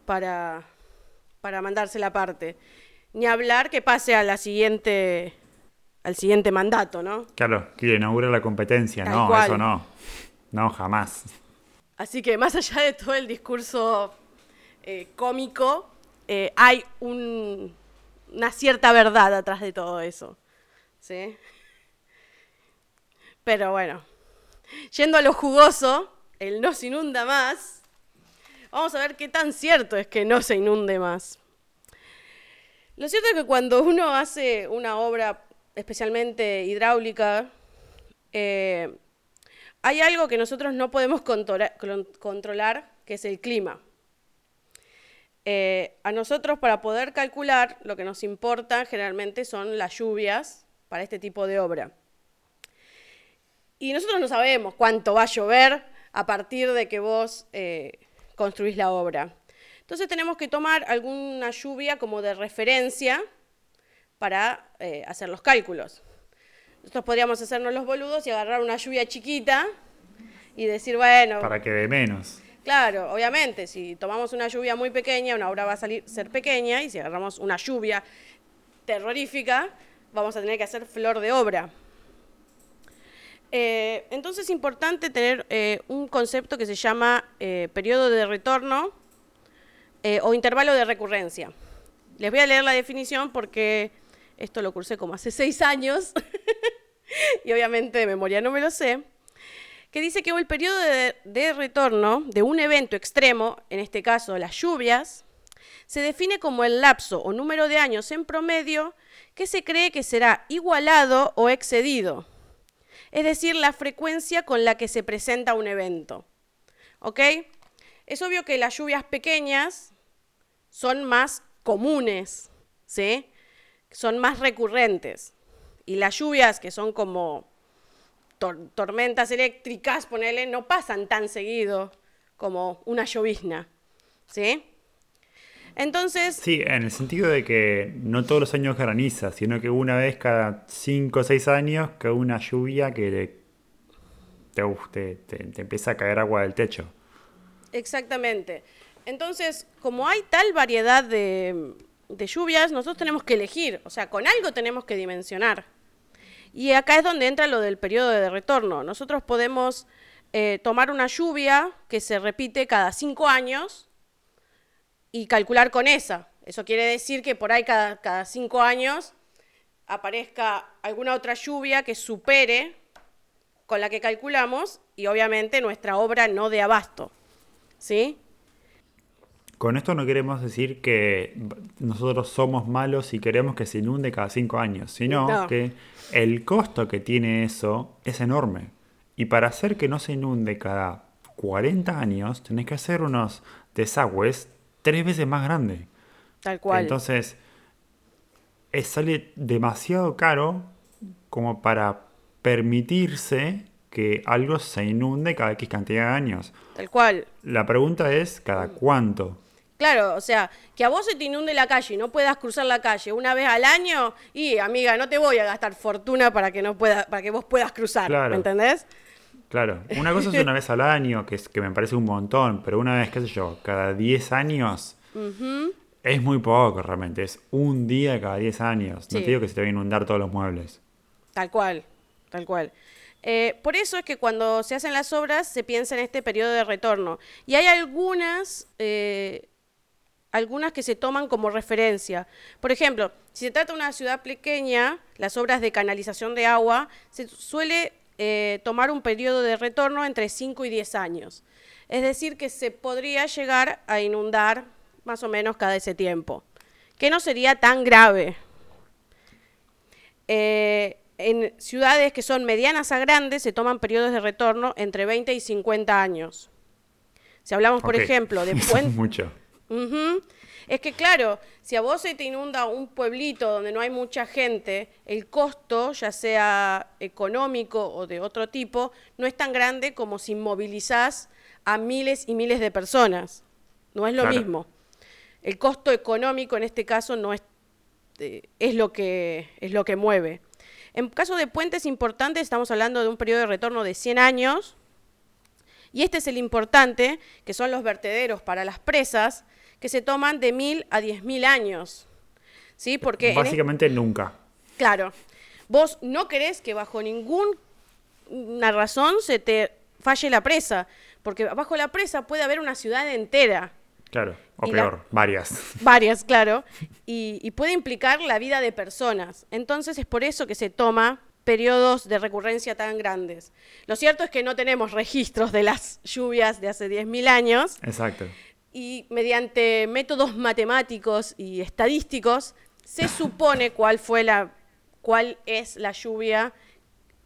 para, para mandarse la parte. Ni hablar que pase a la siguiente al siguiente mandato, ¿no? Claro, que inaugura la competencia. no, eso no. No, jamás. Así que más allá de todo el discurso eh, cómico, eh, hay una cierta verdad atrás de todo eso. ¿Sí? Pero bueno, yendo a lo jugoso, el no se inunda más, vamos a ver qué tan cierto es que no se inunde más. Lo cierto es que cuando uno hace una obra especialmente hidráulica, eh, hay algo que nosotros no podemos controlar, que es el clima. Eh, a nosotros para poder calcular lo que nos importa generalmente son las lluvias para este tipo de obra. Y nosotros no sabemos cuánto va a llover a partir de que vos eh, construís la obra. Entonces tenemos que tomar alguna lluvia como de referencia para eh, hacer los cálculos. Nosotros podríamos hacernos los boludos y agarrar una lluvia chiquita y decir, bueno... Para que dé menos. Claro, obviamente, si tomamos una lluvia muy pequeña, una obra va a salir, ser pequeña, y si agarramos una lluvia terrorífica, vamos a tener que hacer flor de obra. Eh, entonces es importante tener eh, un concepto que se llama periodo de retorno o intervalo de recurrencia. Les voy a leer la definición porque esto lo cursé como hace seis años y obviamente de memoria no me lo sé. Que dice que el periodo de, retorno de un evento extremo, en este caso las lluvias, se define como el lapso o número de años en promedio que se cree que será igualado o excedido. Es decir, la frecuencia con la que se presenta un evento. ¿Ok? Es obvio que las lluvias pequeñas son más comunes, ¿sí? Son más recurrentes. Y las lluvias, que son como tormentas eléctricas, ponele, no pasan tan seguido como una llovizna. ¿Sí? Entonces... Sí, en el sentido de que no todos los años graniza, sino que una vez cada 5 o 6 años cae una lluvia que te, te empieza a caer agua del techo. Exactamente. Entonces, como hay tal variedad de, de lluvias, nosotros tenemos que elegir, o sea, con algo tenemos que dimensionar. Y acá es donde entra lo del periodo de retorno. Nosotros podemos eh, tomar una lluvia que se repite cada cinco años y calcular con esa. Eso quiere decir que por ahí cada, cada cinco años aparezca alguna otra lluvia que supere con la que calculamos y obviamente nuestra obra no de abasto. ¿Sí? Con esto no queremos decir que nosotros somos malos y queremos que se inunde cada cinco años, sino que el costo que tiene eso es enorme. Y para hacer que no se inunde cada 40 años, tenés que hacer unos desagües tres veces más grandes. Tal cual. Entonces, sale demasiado caro como para permitirse que algo se inunde cada X cantidad de años. Tal cual. La pregunta es, ¿cada cuánto? Claro, o sea, que a vos se te inunde la calle y no puedas cruzar la calle una vez al año, y amiga, no te voy a gastar fortuna para que no pueda, para que vos puedas cruzar, Claro. ¿me entendés? Claro, una cosa es una vez al año, que, es, que me parece un montón, pero una vez, qué sé yo, cada 10 años es muy poco realmente, es un día cada 10 años. No te digo que se te va a inundar todos los muebles. Tal cual, tal cual. Eh, por eso es que cuando se hacen las obras se piensa en este periodo de retorno. Y hay algunas, eh, algunas que se toman como referencia. Por ejemplo, si se trata de una ciudad pequeña, las obras de canalización de agua, se suele eh, tomar un periodo de retorno entre 5 y 10 años. Es decir, que se podría llegar a inundar más o menos cada ese tiempo, que no sería tan grave. Eh, en ciudades que son medianas a grandes se toman periodos de retorno entre 20 y 50 años. Si hablamos, por ejemplo, de puentes... mucho. Es que claro, si a vos se te inunda un pueblito donde no hay mucha gente, el costo, ya sea económico o de otro tipo, no es tan grande como si movilizás a miles y miles de personas. No es lo Claro. mismo. El costo económico en este caso no es, eh, es, lo que, es lo que mueve. En caso de puentes importantes, estamos hablando de un periodo de retorno de 100 años, y este es el importante, que son los vertederos para las presas, que se toman de mil a diez mil años. ¿Sí? Porque, en Básicamente nunca. claro, vos no querés que bajo ninguna razón se te falle la presa, porque bajo la presa puede haber una ciudad entera, Claro, o Y la- peor, varias. varias, claro, y, y puede implicar la vida de personas. Entonces es por eso que se toma periodos de recurrencia tan grandes. Lo cierto es que no tenemos registros de las lluvias de hace 10.000 años Exacto. Y mediante métodos matemáticos y estadísticos se supone cuál fue la cuál es la lluvia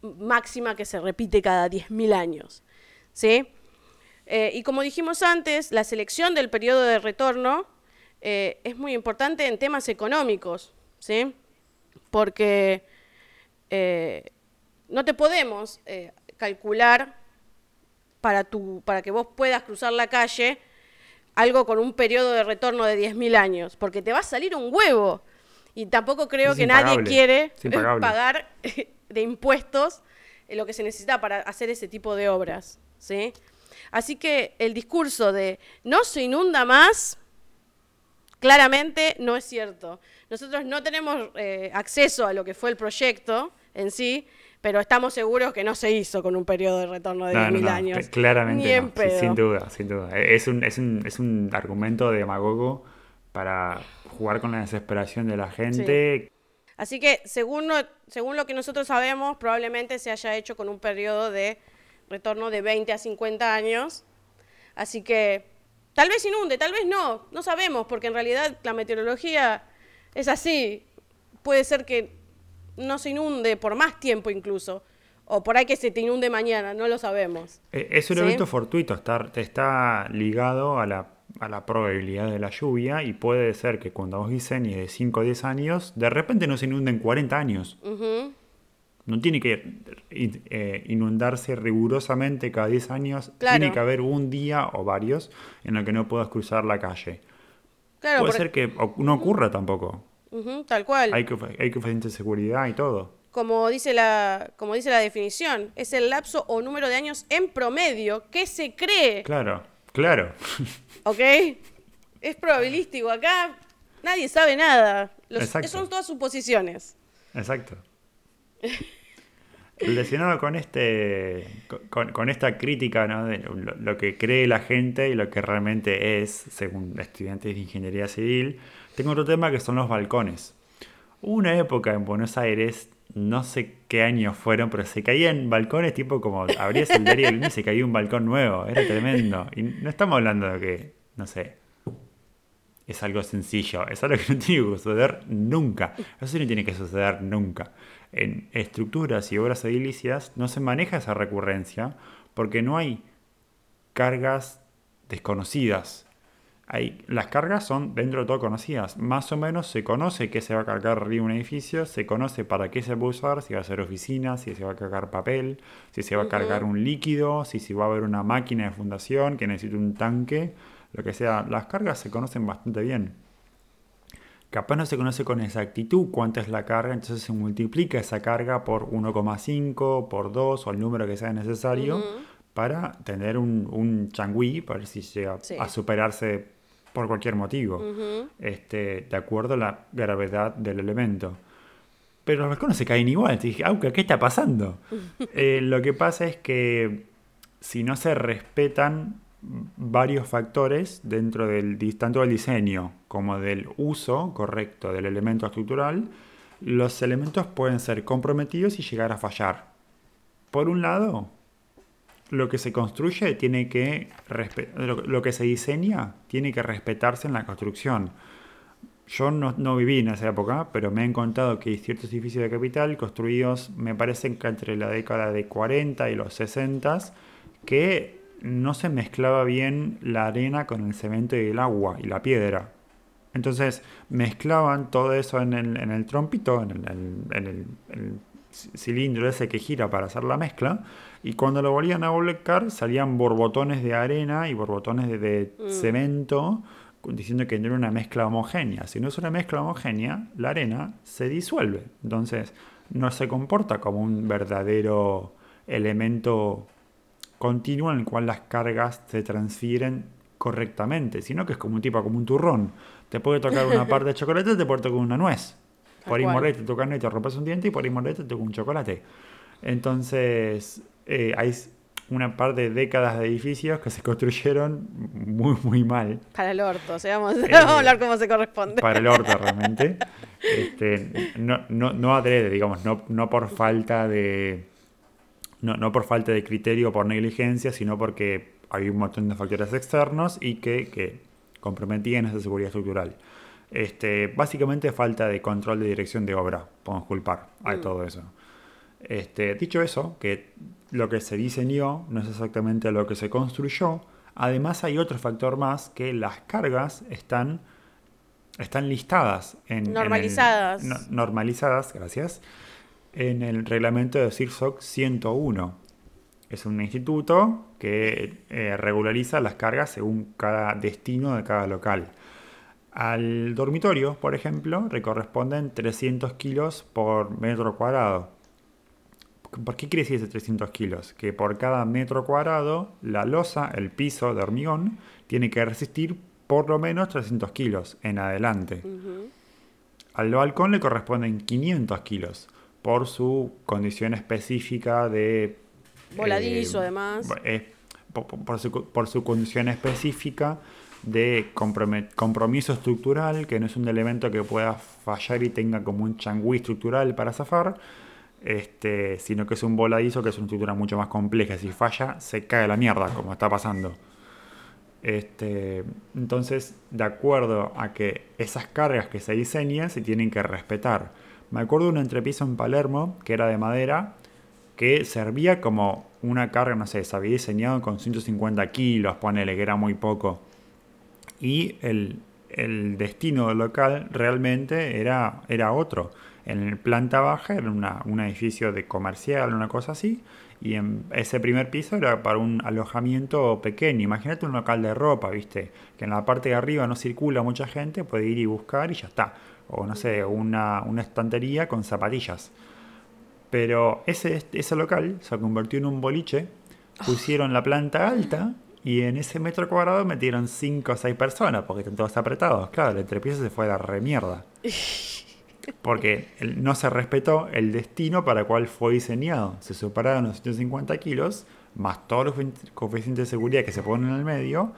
máxima que se repite cada 10.000 años. ¿Sí? Eh, y como dijimos antes, la selección del periodo de retorno eh, es muy importante en temas económicos, ¿sí? Porque eh, no te podemos calcular para, tu, para que vos puedas cruzar la calle algo con un periodo de retorno de 10.000 años, porque te va a salir un huevo. Y tampoco creo Es que nadie quiere pagar de impuestos eh, lo que se necesita para hacer ese tipo de obras. ¿sí? Así que el discurso de no se inunda más, claramente no es cierto. Nosotros no tenemos eh, acceso a lo que fue el proyecto en sí, pero estamos seguros que no se hizo con un periodo de retorno de No, 10.000 no, no, años. cl- Claramente Ni en sí, pedo. sin duda, sin duda. Es un, es, un, es un argumento demagogo para jugar con la desesperación de la gente. Así que, según, según lo que nosotros sabemos, probablemente se haya hecho con un periodo de retorno de 20 a 50 años. Así que, tal vez inunde, tal vez no, no sabemos, porque en realidad la meteorología es así. Puede ser que no se inunde por más tiempo incluso, o por ahí que se te inunde mañana, no lo sabemos. Eh, Es un ¿Sí? evento fortuito, está, está ligado a la, a la probabilidad de la lluvia y puede ser que cuando vos diseñes de 5 o 10 años, de repente no se inunden 40 años. No tiene que eh, inundarse rigurosamente cada 10 años. Claro. Tiene que haber un día o varios en el que no puedas cruzar la calle. Claro, puede ser que o- no ocurra tampoco. Ujú, tal cual. Hay que, hay que ofrecer seguridad y todo. como dice la, como dice la definición, es el lapso o número de años en promedio que se cree, Claro, claro. ¿ok? Es probabilístico. Acá nadie sabe nada. Los- Exacto. son todas suposiciones. Exacto. Relacionado con este con, con esta crítica ¿no? de lo, lo que cree la gente y lo que realmente es, según estudiantes de ingeniería civil, tengo otro tema que son los balcones. Hubo una época en Buenos Aires, no sé qué años fueron, pero se caían balcones tipo como abrías el diario y se caía un balcón nuevo, era tremendo. Y no estamos hablando de que, no sé, es algo sencillo, es algo que no tiene que suceder nunca. Eso no tiene que suceder nunca. En estructuras y obras edilicias no se maneja esa recurrencia porque no hay cargas desconocidas. Hay, las cargas son dentro de todo conocidas. Más o menos se conoce qué se va a cargar arriba un edificio, se conoce para qué se va a usar, si va a ser oficina, si se va a cargar papel, si se va a cargar un líquido, si se va a haber una máquina de fundación que necesita un tanque. lo que sea, las cargas se conocen bastante bien. Capaz no se conoce con exactitud cuánta es la carga, entonces se multiplica esa carga por 1,5, por 2 o el número que sea necesario para tener un, un changüí, para ver si llega Sí. a superarse por cualquier motivo, este, de acuerdo a la gravedad del elemento. Pero los balcones se caen igual. Te dije, Auca, ¿qué está pasando? Eh, lo que pasa es que si no se respetan varios factores dentro del tanto del diseño como del uso correcto del elemento estructural, los elementos pueden ser comprometidos y llegar a fallar. Por un lado, lo que se construye tiene que lo, que se diseña tiene que respetarse en la construcción. Yo no, no viví en esa época, pero me han contado que hay ciertos edificios de capital construidos, me parece que entre la década de 40 y los 60, que no se mezclaba bien la arena con el cemento y el agua y la piedra. Entonces mezclaban todo eso en el, en el trompito, en el, en- en el- el c- cilindro ese que gira para hacer la mezcla, y cuando lo volvían a volcar salían borbotones de arena y borbotones de, de cemento, diciendo que no era una mezcla homogénea. Si no es una mezcla homogénea, la arena se disuelve. Entonces no se comporta como un verdadero elemento continuo en el cual las cargas se transfieren correctamente, sino que es como un tipo, como un turrón. Te puede tocar una parte de chocolate, te puede tocar una nuez. Por ahí mordés, te toca y te rompes un diente y por ahí mordés, te toca un chocolate. Entonces, eh, hay una par de décadas de edificios que se construyeron muy, muy mal Para el orto, o sea, vamos, Eh, vamos a hablar como se corresponde. para el orto realmente. Este, no, no, no adrede, digamos, no, no por falta de. No, no por falta de criterio o por negligencia, sino porque hay un montón de factores externos y que, que comprometían esa seguridad estructural. Este, básicamente falta de control de dirección de obra, podemos culpar a todo eso. Este, dicho eso, que lo que se diseñó no es exactamente lo que se construyó, además hay otro factor más que las cargas están, están listadas en... en el- Normalizadas. no- normalizadas, gracias, en el reglamento de CIRSOC 101. Es un instituto que eh, regulariza las cargas según cada destino de cada local. Al dormitorio, por ejemplo, le corresponden 300 kilos por metro cuadrado. ¿Por qué quiere decir ese 300 kilos? Que por cada metro cuadrado, la losa, el piso de hormigón, tiene que resistir por lo menos 300 kilos en adelante. Al balcón le corresponden 500 kilos por su condición específica de... Voladizo, además. eh, por, su, por su condición específica de compromiso estructural, que no es un elemento que pueda fallar y tenga como un changüí estructural para zafar, este, sino que es un voladizo que es una estructura mucho más compleja. Si falla, se cae la mierda, como está pasando. Este, entonces, de acuerdo a que esas cargas que se diseñan se tienen que respetar. Me acuerdo de un entrepiso en Palermo que era de madera que servía como una carga, no sé, se había diseñado con 150 kilos, ponele que era muy poco. Y el, el destino del local realmente era, era otro. En planta baja era una- un edificio de comercial, una cosa así. Y en ese primer piso era para un alojamiento pequeño. Imagínate un local de ropa, ¿viste? Que en la parte de arriba no circula mucha gente, puede ir y buscar y ya está. O no sé, una, una estantería con zapatillas. Pero ese, ese local se convirtió en un boliche, pusieron la planta alta y en ese metro cuadrado metieron 5 o 6 personas porque están todos apretados. Claro, el entrepiso se fue a la remierda. Porque no se respetó el destino para el cual fue diseñado. Se superaron los 150 kilos, más todos los coefici- coeficientes de seguridad que se ponen en el medio.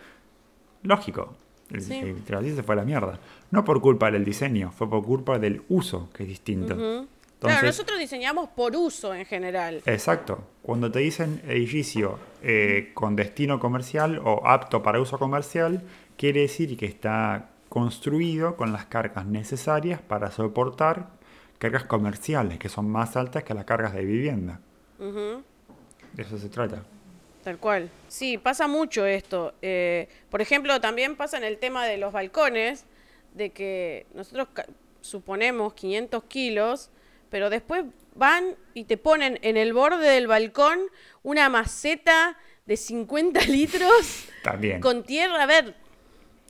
Lógico. El, Sí. el se fue a la mierda. No por culpa del diseño, fue por culpa del uso, que es distinto. claro, Entonces- nosotros diseñamos por uso en general. Exacto. Cuando te dicen edificio eh, con destino comercial o apto para uso comercial, quiere decir que está construido con las cargas necesarias para soportar cargas comerciales, que son más altas que las cargas de vivienda. De eso se trata. Tal cual. Sí, pasa mucho esto. Eh, por ejemplo, también pasa en el tema de los balcones, de que nosotros suponemos 500 kilos, pero después van y te ponen en el borde del balcón una maceta de 50 litros También. con tierra. A ver,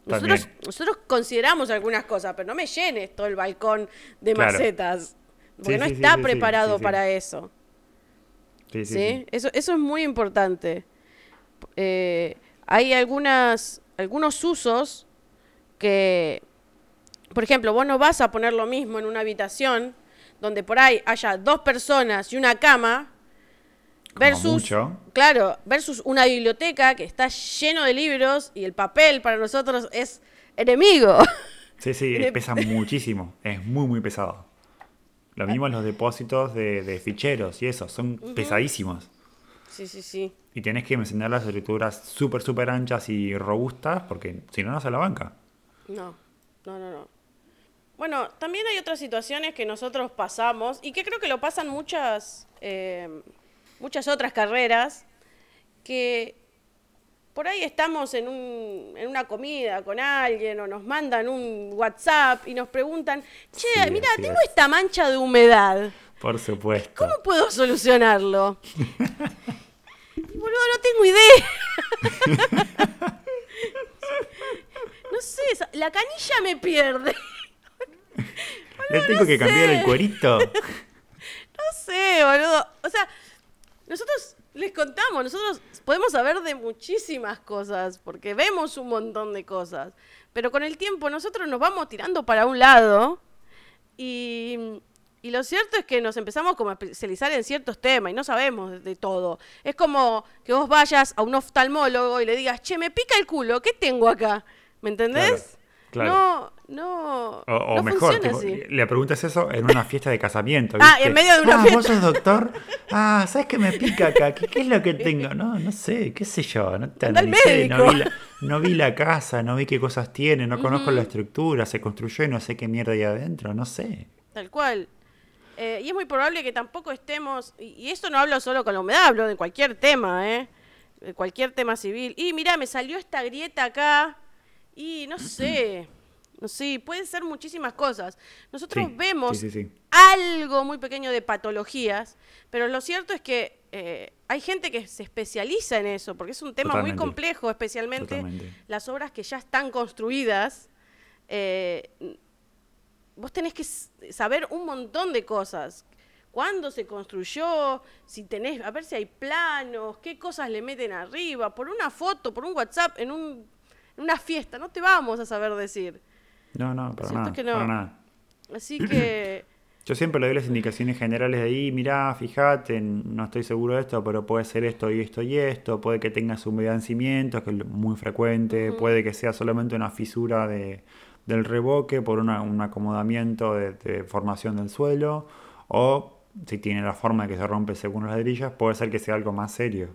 Nosotros, nosotros consideramos algunas cosas, pero no me llenes todo el balcón de Claro. macetas. Porque Sí, no sí, está sí, preparado para eso. Sí, sí. Eso, eso es muy importante. Eh, hay algunas, algunos usos que, por ejemplo, vos no vas a poner lo mismo en una habitación donde por ahí haya dos personas y una cama versus, mucho. claro, versus una biblioteca que está lleno de libros y el papel para nosotros es enemigo. Sí, sí, pesa muchísimo. Es muy, muy pesado. Lo mismo los depósitos de, de ficheros y eso, son pesadísimos. sí, sí, sí. Y tienes que mencionar las escrituras súper, súper anchas y robustas porque si no, no se la banca. No, no, no, no. Bueno, también hay otras situaciones que nosotros pasamos y que creo que lo pasan muchas, eh, muchas otras carreras, que por ahí estamos en, un, en una comida con alguien o nos mandan un WhatsApp y nos preguntan, che, Sí, mira, tengo es. esta mancha de humedad, Por supuesto. ¿cómo puedo solucionarlo? Y, boludo, no tengo idea. no sé, la canilla me pierde. Le tengo que cambiar el cuerito. No sé, boludo. O sea, nosotros les contamos, nosotros podemos saber de muchísimas cosas, porque vemos un montón de cosas. Pero con el tiempo nosotros nos vamos tirando para un lado y, y lo cierto es que nos empezamos como a especializar en ciertos temas y no sabemos de, todo. Es como que vos vayas a un oftalmólogo y le digas, che, me pica el culo, ¿qué tengo acá? ¿Me entendés? No, no. O, o no mejor, tipo, así. le preguntas eso en una fiesta de casamiento. Ah, en medio de una ah, fiesta. ¿Vos sos doctor? Ah, ¿sabes qué me pica acá? ¿Qué, qué es lo que tengo? No, no sé, qué sé yo. No te analicé, no vi, la, no vi la casa, no vi qué cosas tiene, no conozco la estructura, se construyó y no sé qué mierda hay adentro, no sé. Tal cual. Eh, y es muy probable que tampoco estemos, y, y esto no hablo solo con la humedad, hablo de cualquier tema, ¿eh? De cualquier tema civil. Y mira, me salió esta grieta acá, y no sé, no sé, pueden ser muchísimas cosas. Nosotros Sí, vemos sí, sí, sí. algo muy pequeño de patologías, pero lo cierto es que eh, hay gente que se especializa en eso, porque es un tema muy complejo, especialmente Totalmente. las obras que ya están construidas. eh, vos tenés que saber un montón de cosas. ¿Cuándo se construyó? Si tenés, a ver si hay planos, qué cosas le meten arriba, por una foto, por un WhatsApp, en, un, una fiesta, no te vamos a saber decir. No, no, para nada, que no. para nada. Así que, Yo siempre le doy las indicaciones generales de ahí, mirá, fíjate, no estoy seguro de esto, pero puede ser esto y esto y esto, puede que tengas humedad en cimientos, que es muy frecuente, puede que sea solamente una fisura de, del revoque por una- un acomodamiento de, de formación del suelo, o si tiene la forma de que se rompe según las ladrillas, puede ser que sea algo más serio.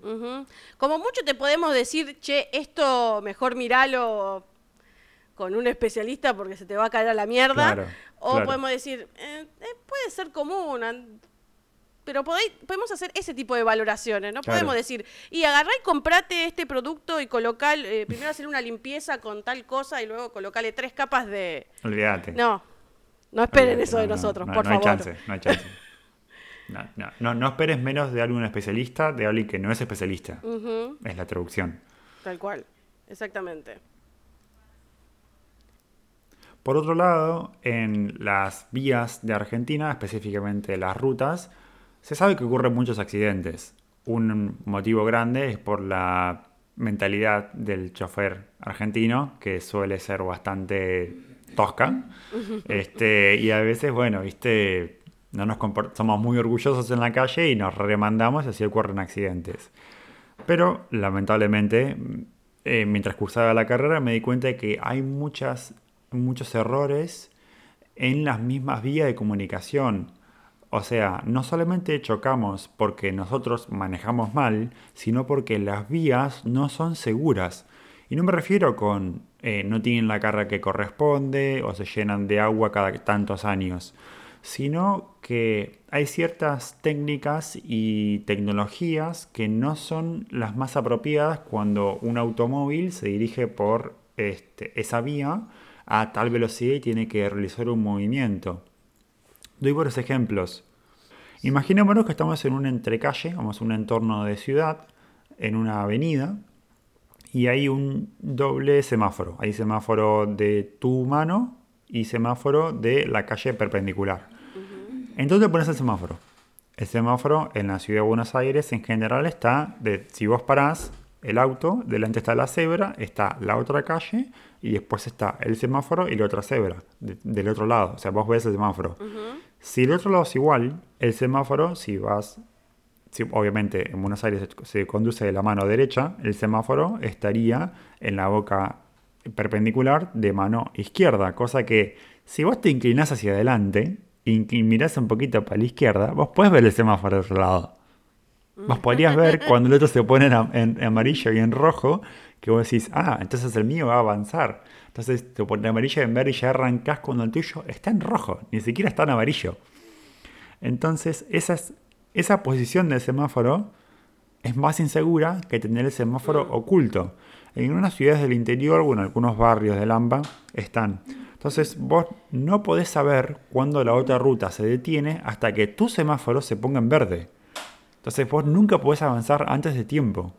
como mucho te podemos decir, che, esto mejor miralo con un especialista porque se te va a caer a la mierda. Claro, o claro. podemos decir, eh, eh, puede ser común, pero podéis- podemos hacer ese tipo de valoraciones. No Claro. podemos decir, y agarrá y comprate este producto y colocar, eh, primero hacer una limpieza con tal cosa y luego colocarle tres capas de... Olvídate. No, no esperen Olvídate, eso de no, no, nosotros, no, por no favor. hay chance, no hay chance. No, no, no, no esperes menos de algún especialista de alguien que no es especialista. Es la traducción. tal cual, exactamente. Por otro lado, en las vías de Argentina, específicamente las rutas, se sabe que ocurren muchos accidentes. Un motivo grande es por la mentalidad del chofer argentino, que suele ser bastante tosca. Este, y a veces, bueno, viste, no nos somos muy orgullosos en la calle y nos remandamos y así ocurren accidentes. Pero lamentablemente, eh, mientras cursaba la carrera me di cuenta de que hay muchas, muchos errores en las mismas vías de comunicación. O sea, no solamente chocamos porque nosotros manejamos mal, sino porque las vías no son seguras. Y no me refiero con eh, no tienen la carga que corresponde o se llenan de agua cada tantos años, sino que hay ciertas técnicas y tecnologías que no son las más apropiadas cuando un automóvil se dirige por este, esa vía a tal velocidad y tiene que realizar un movimiento. Doy varios ejemplos. Imaginémonos que estamos en un entrecalle, vamos a un entorno de ciudad, en una avenida, y hay un doble semáforo. Hay semáforo de tu mano y semáforo de la calle perpendicular. Entonces pones el semáforo. El semáforo en la ciudad de Buenos Aires en general está de si vos parás el auto, delante está la cebra, está la otra calle y después está el semáforo y la otra cebra del otro lado. O sea, vos ves el semáforo. Si el otro lado es igual, el semáforo, si vas, si, obviamente en Buenos Aires se conduce de la mano derecha, el semáforo estaría en la boca perpendicular de mano izquierda, cosa que si vos te inclinás hacia adelante y mirás un poquito para la izquierda, vos podés ver el semáforo del otro lado. Vos podrías ver cuando el otro se pone en, amarillo y en rojo, que vos decís, ah, entonces el mío va a avanzar. Entonces te pone amarillo en verde y ya arrancás cuando el tuyo está en rojo, ni siquiera está en amarillo. Entonces, esa, esa posición del semáforo es más insegura que tener el semáforo mm. oculto. En unas ciudades del interior o en algunos barrios de Lamba están. Entonces vos no podés saber cuándo la otra ruta se detiene hasta que tu semáforo se ponga en verde. Entonces vos nunca podés avanzar antes de tiempo.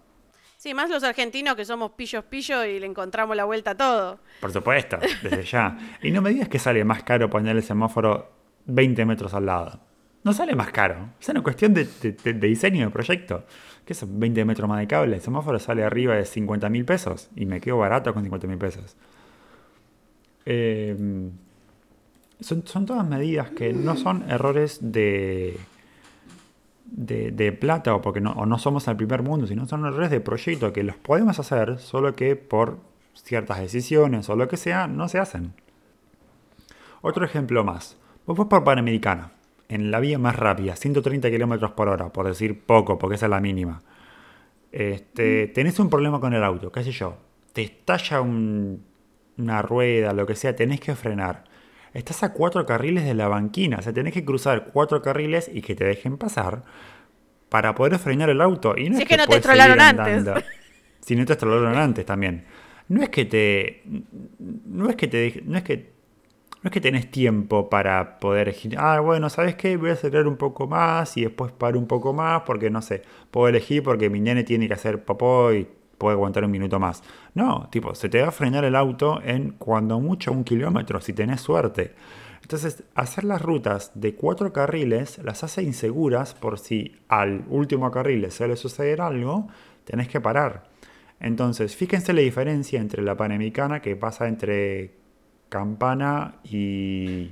Sí, más los argentinos que somos pillos pillos y le encontramos la vuelta a todo. Por supuesto, desde ya. Y no me digas que sale más caro poner el semáforo 20 metros al lado. No sale más caro. Es una cuestión de, diseño de proyecto. ¿Qué son 20 metros más de cable? El semáforo sale arriba de 50 mil pesos y me quedo barato con 50 mil pesos. Eh, son, son todas medidas que no son errores de de, plata o porque no, o no somos al primer mundo, sino son errores de proyecto que los podemos hacer, solo que por ciertas decisiones o lo que sea, no se hacen. Otro ejemplo más. Vos vas por Panamericana, en la vía más rápida, 130 km por hora, por decir poco, porque esa es la mínima. Este, tenés un problema con el auto, qué sé yo. Te estalla una rueda, lo que sea, tenés que frenar estás a cuatro carriles de la banquina. O sea, tenés que cruzar cuatro carriles y que te dejen pasar para poder frenar el auto. Y no si es que, no te estrolaron antes. Si no te estrolaron antes también. No es que te. No es que te. No es que. No es que tenés tiempo para poder. Ah, bueno, ¿sabes qué? Voy a acelerar un poco más y después paro un poco más porque no sé. Puedo elegir porque mi nene tiene que hacer popó y puede aguantar un minuto más. No, tipo, se te va a frenar el auto en cuando mucho un kilómetro, si tenés suerte. Entonces, hacer las rutas de cuatro carriles las hace inseguras por si al último carril le suele suceder algo, tenés que parar. Entonces, fíjense la diferencia entre la Panamericana que pasa entre Campana y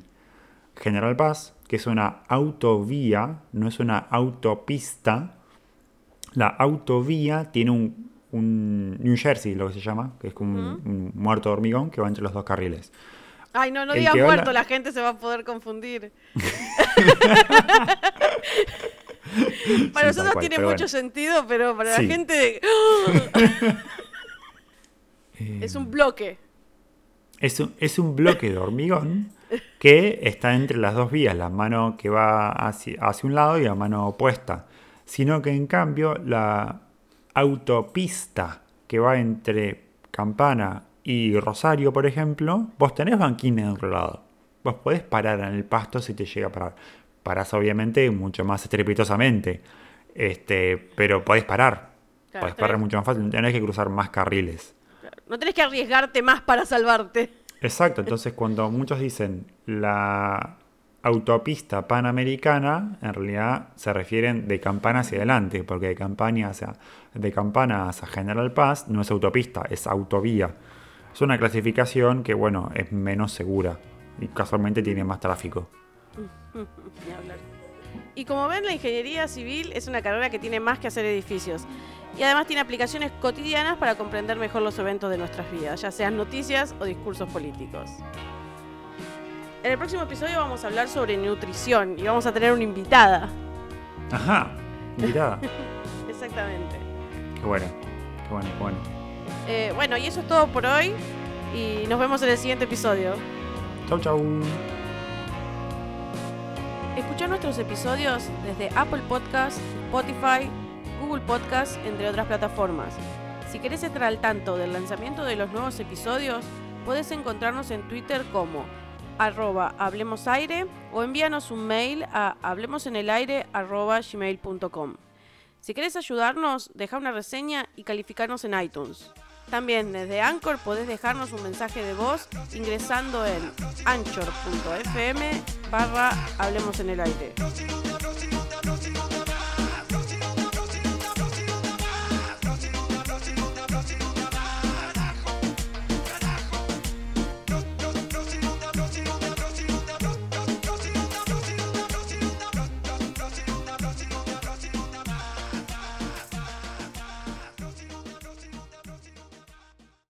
General Paz, que es una autovía, no es una autopista. La autovía tiene un un New Jersey, lo que se llama, que es como un, muerto de hormigón que va entre los dos carriles. Ay, no, no digas muerto, la... gente se va a poder confundir. para nosotros tiene mucho sentido, pero para la gente... es un bloque. Es un, es un bloque de hormigón que está entre las dos vías, la mano que va hacia, hacia un lado y la mano opuesta. Sino que en cambio la, autopista que va entre Campana y Rosario, por ejemplo, vos tenés banquines de otro lado. Vos podés parar en el pasto si te llega a parar. Parás obviamente mucho más estrepitosamente. Este, pero podés parar. podés parar mucho más fácil. Tenés que cruzar más carriles. No tenés que arriesgarte más para salvarte. Exacto. Entonces, cuando muchos dicen la autopista panamericana, en realidad se refieren de campana hacia adelante, porque de, campaña hacia, de campana hacia General Paz no es autopista, es autovía. Es una clasificación que, bueno, es menos segura y casualmente tiene más tráfico. Y como ven, la ingeniería civil es una carrera que tiene más que hacer edificios. Y además tiene aplicaciones cotidianas para comprender mejor los eventos de nuestras vidas, ya sean noticias o discursos políticos. En el próximo episodio vamos a hablar sobre nutrición y vamos a tener una invitada. Ajá, invitada. Exactamente. Qué bueno, qué bueno, qué bueno. Eh, bueno, y eso es todo por hoy y nos vemos en el siguiente episodio. Chau, chau. Escucha nuestros episodios desde Apple Podcasts, Spotify, Google Podcasts, entre otras plataformas. Si querés estar al tanto del lanzamiento de los nuevos episodios, puedes encontrarnos en Twitter como arroba hablemosaire o envíanos un mail a hablemosenelaire arroba gmail.com. Si quieres ayudarnos, deja una reseña y calificarnos en iTunes. También desde Anchor podés dejarnos un mensaje de voz ingresando en anchor.fm barra Hablemos en el aire.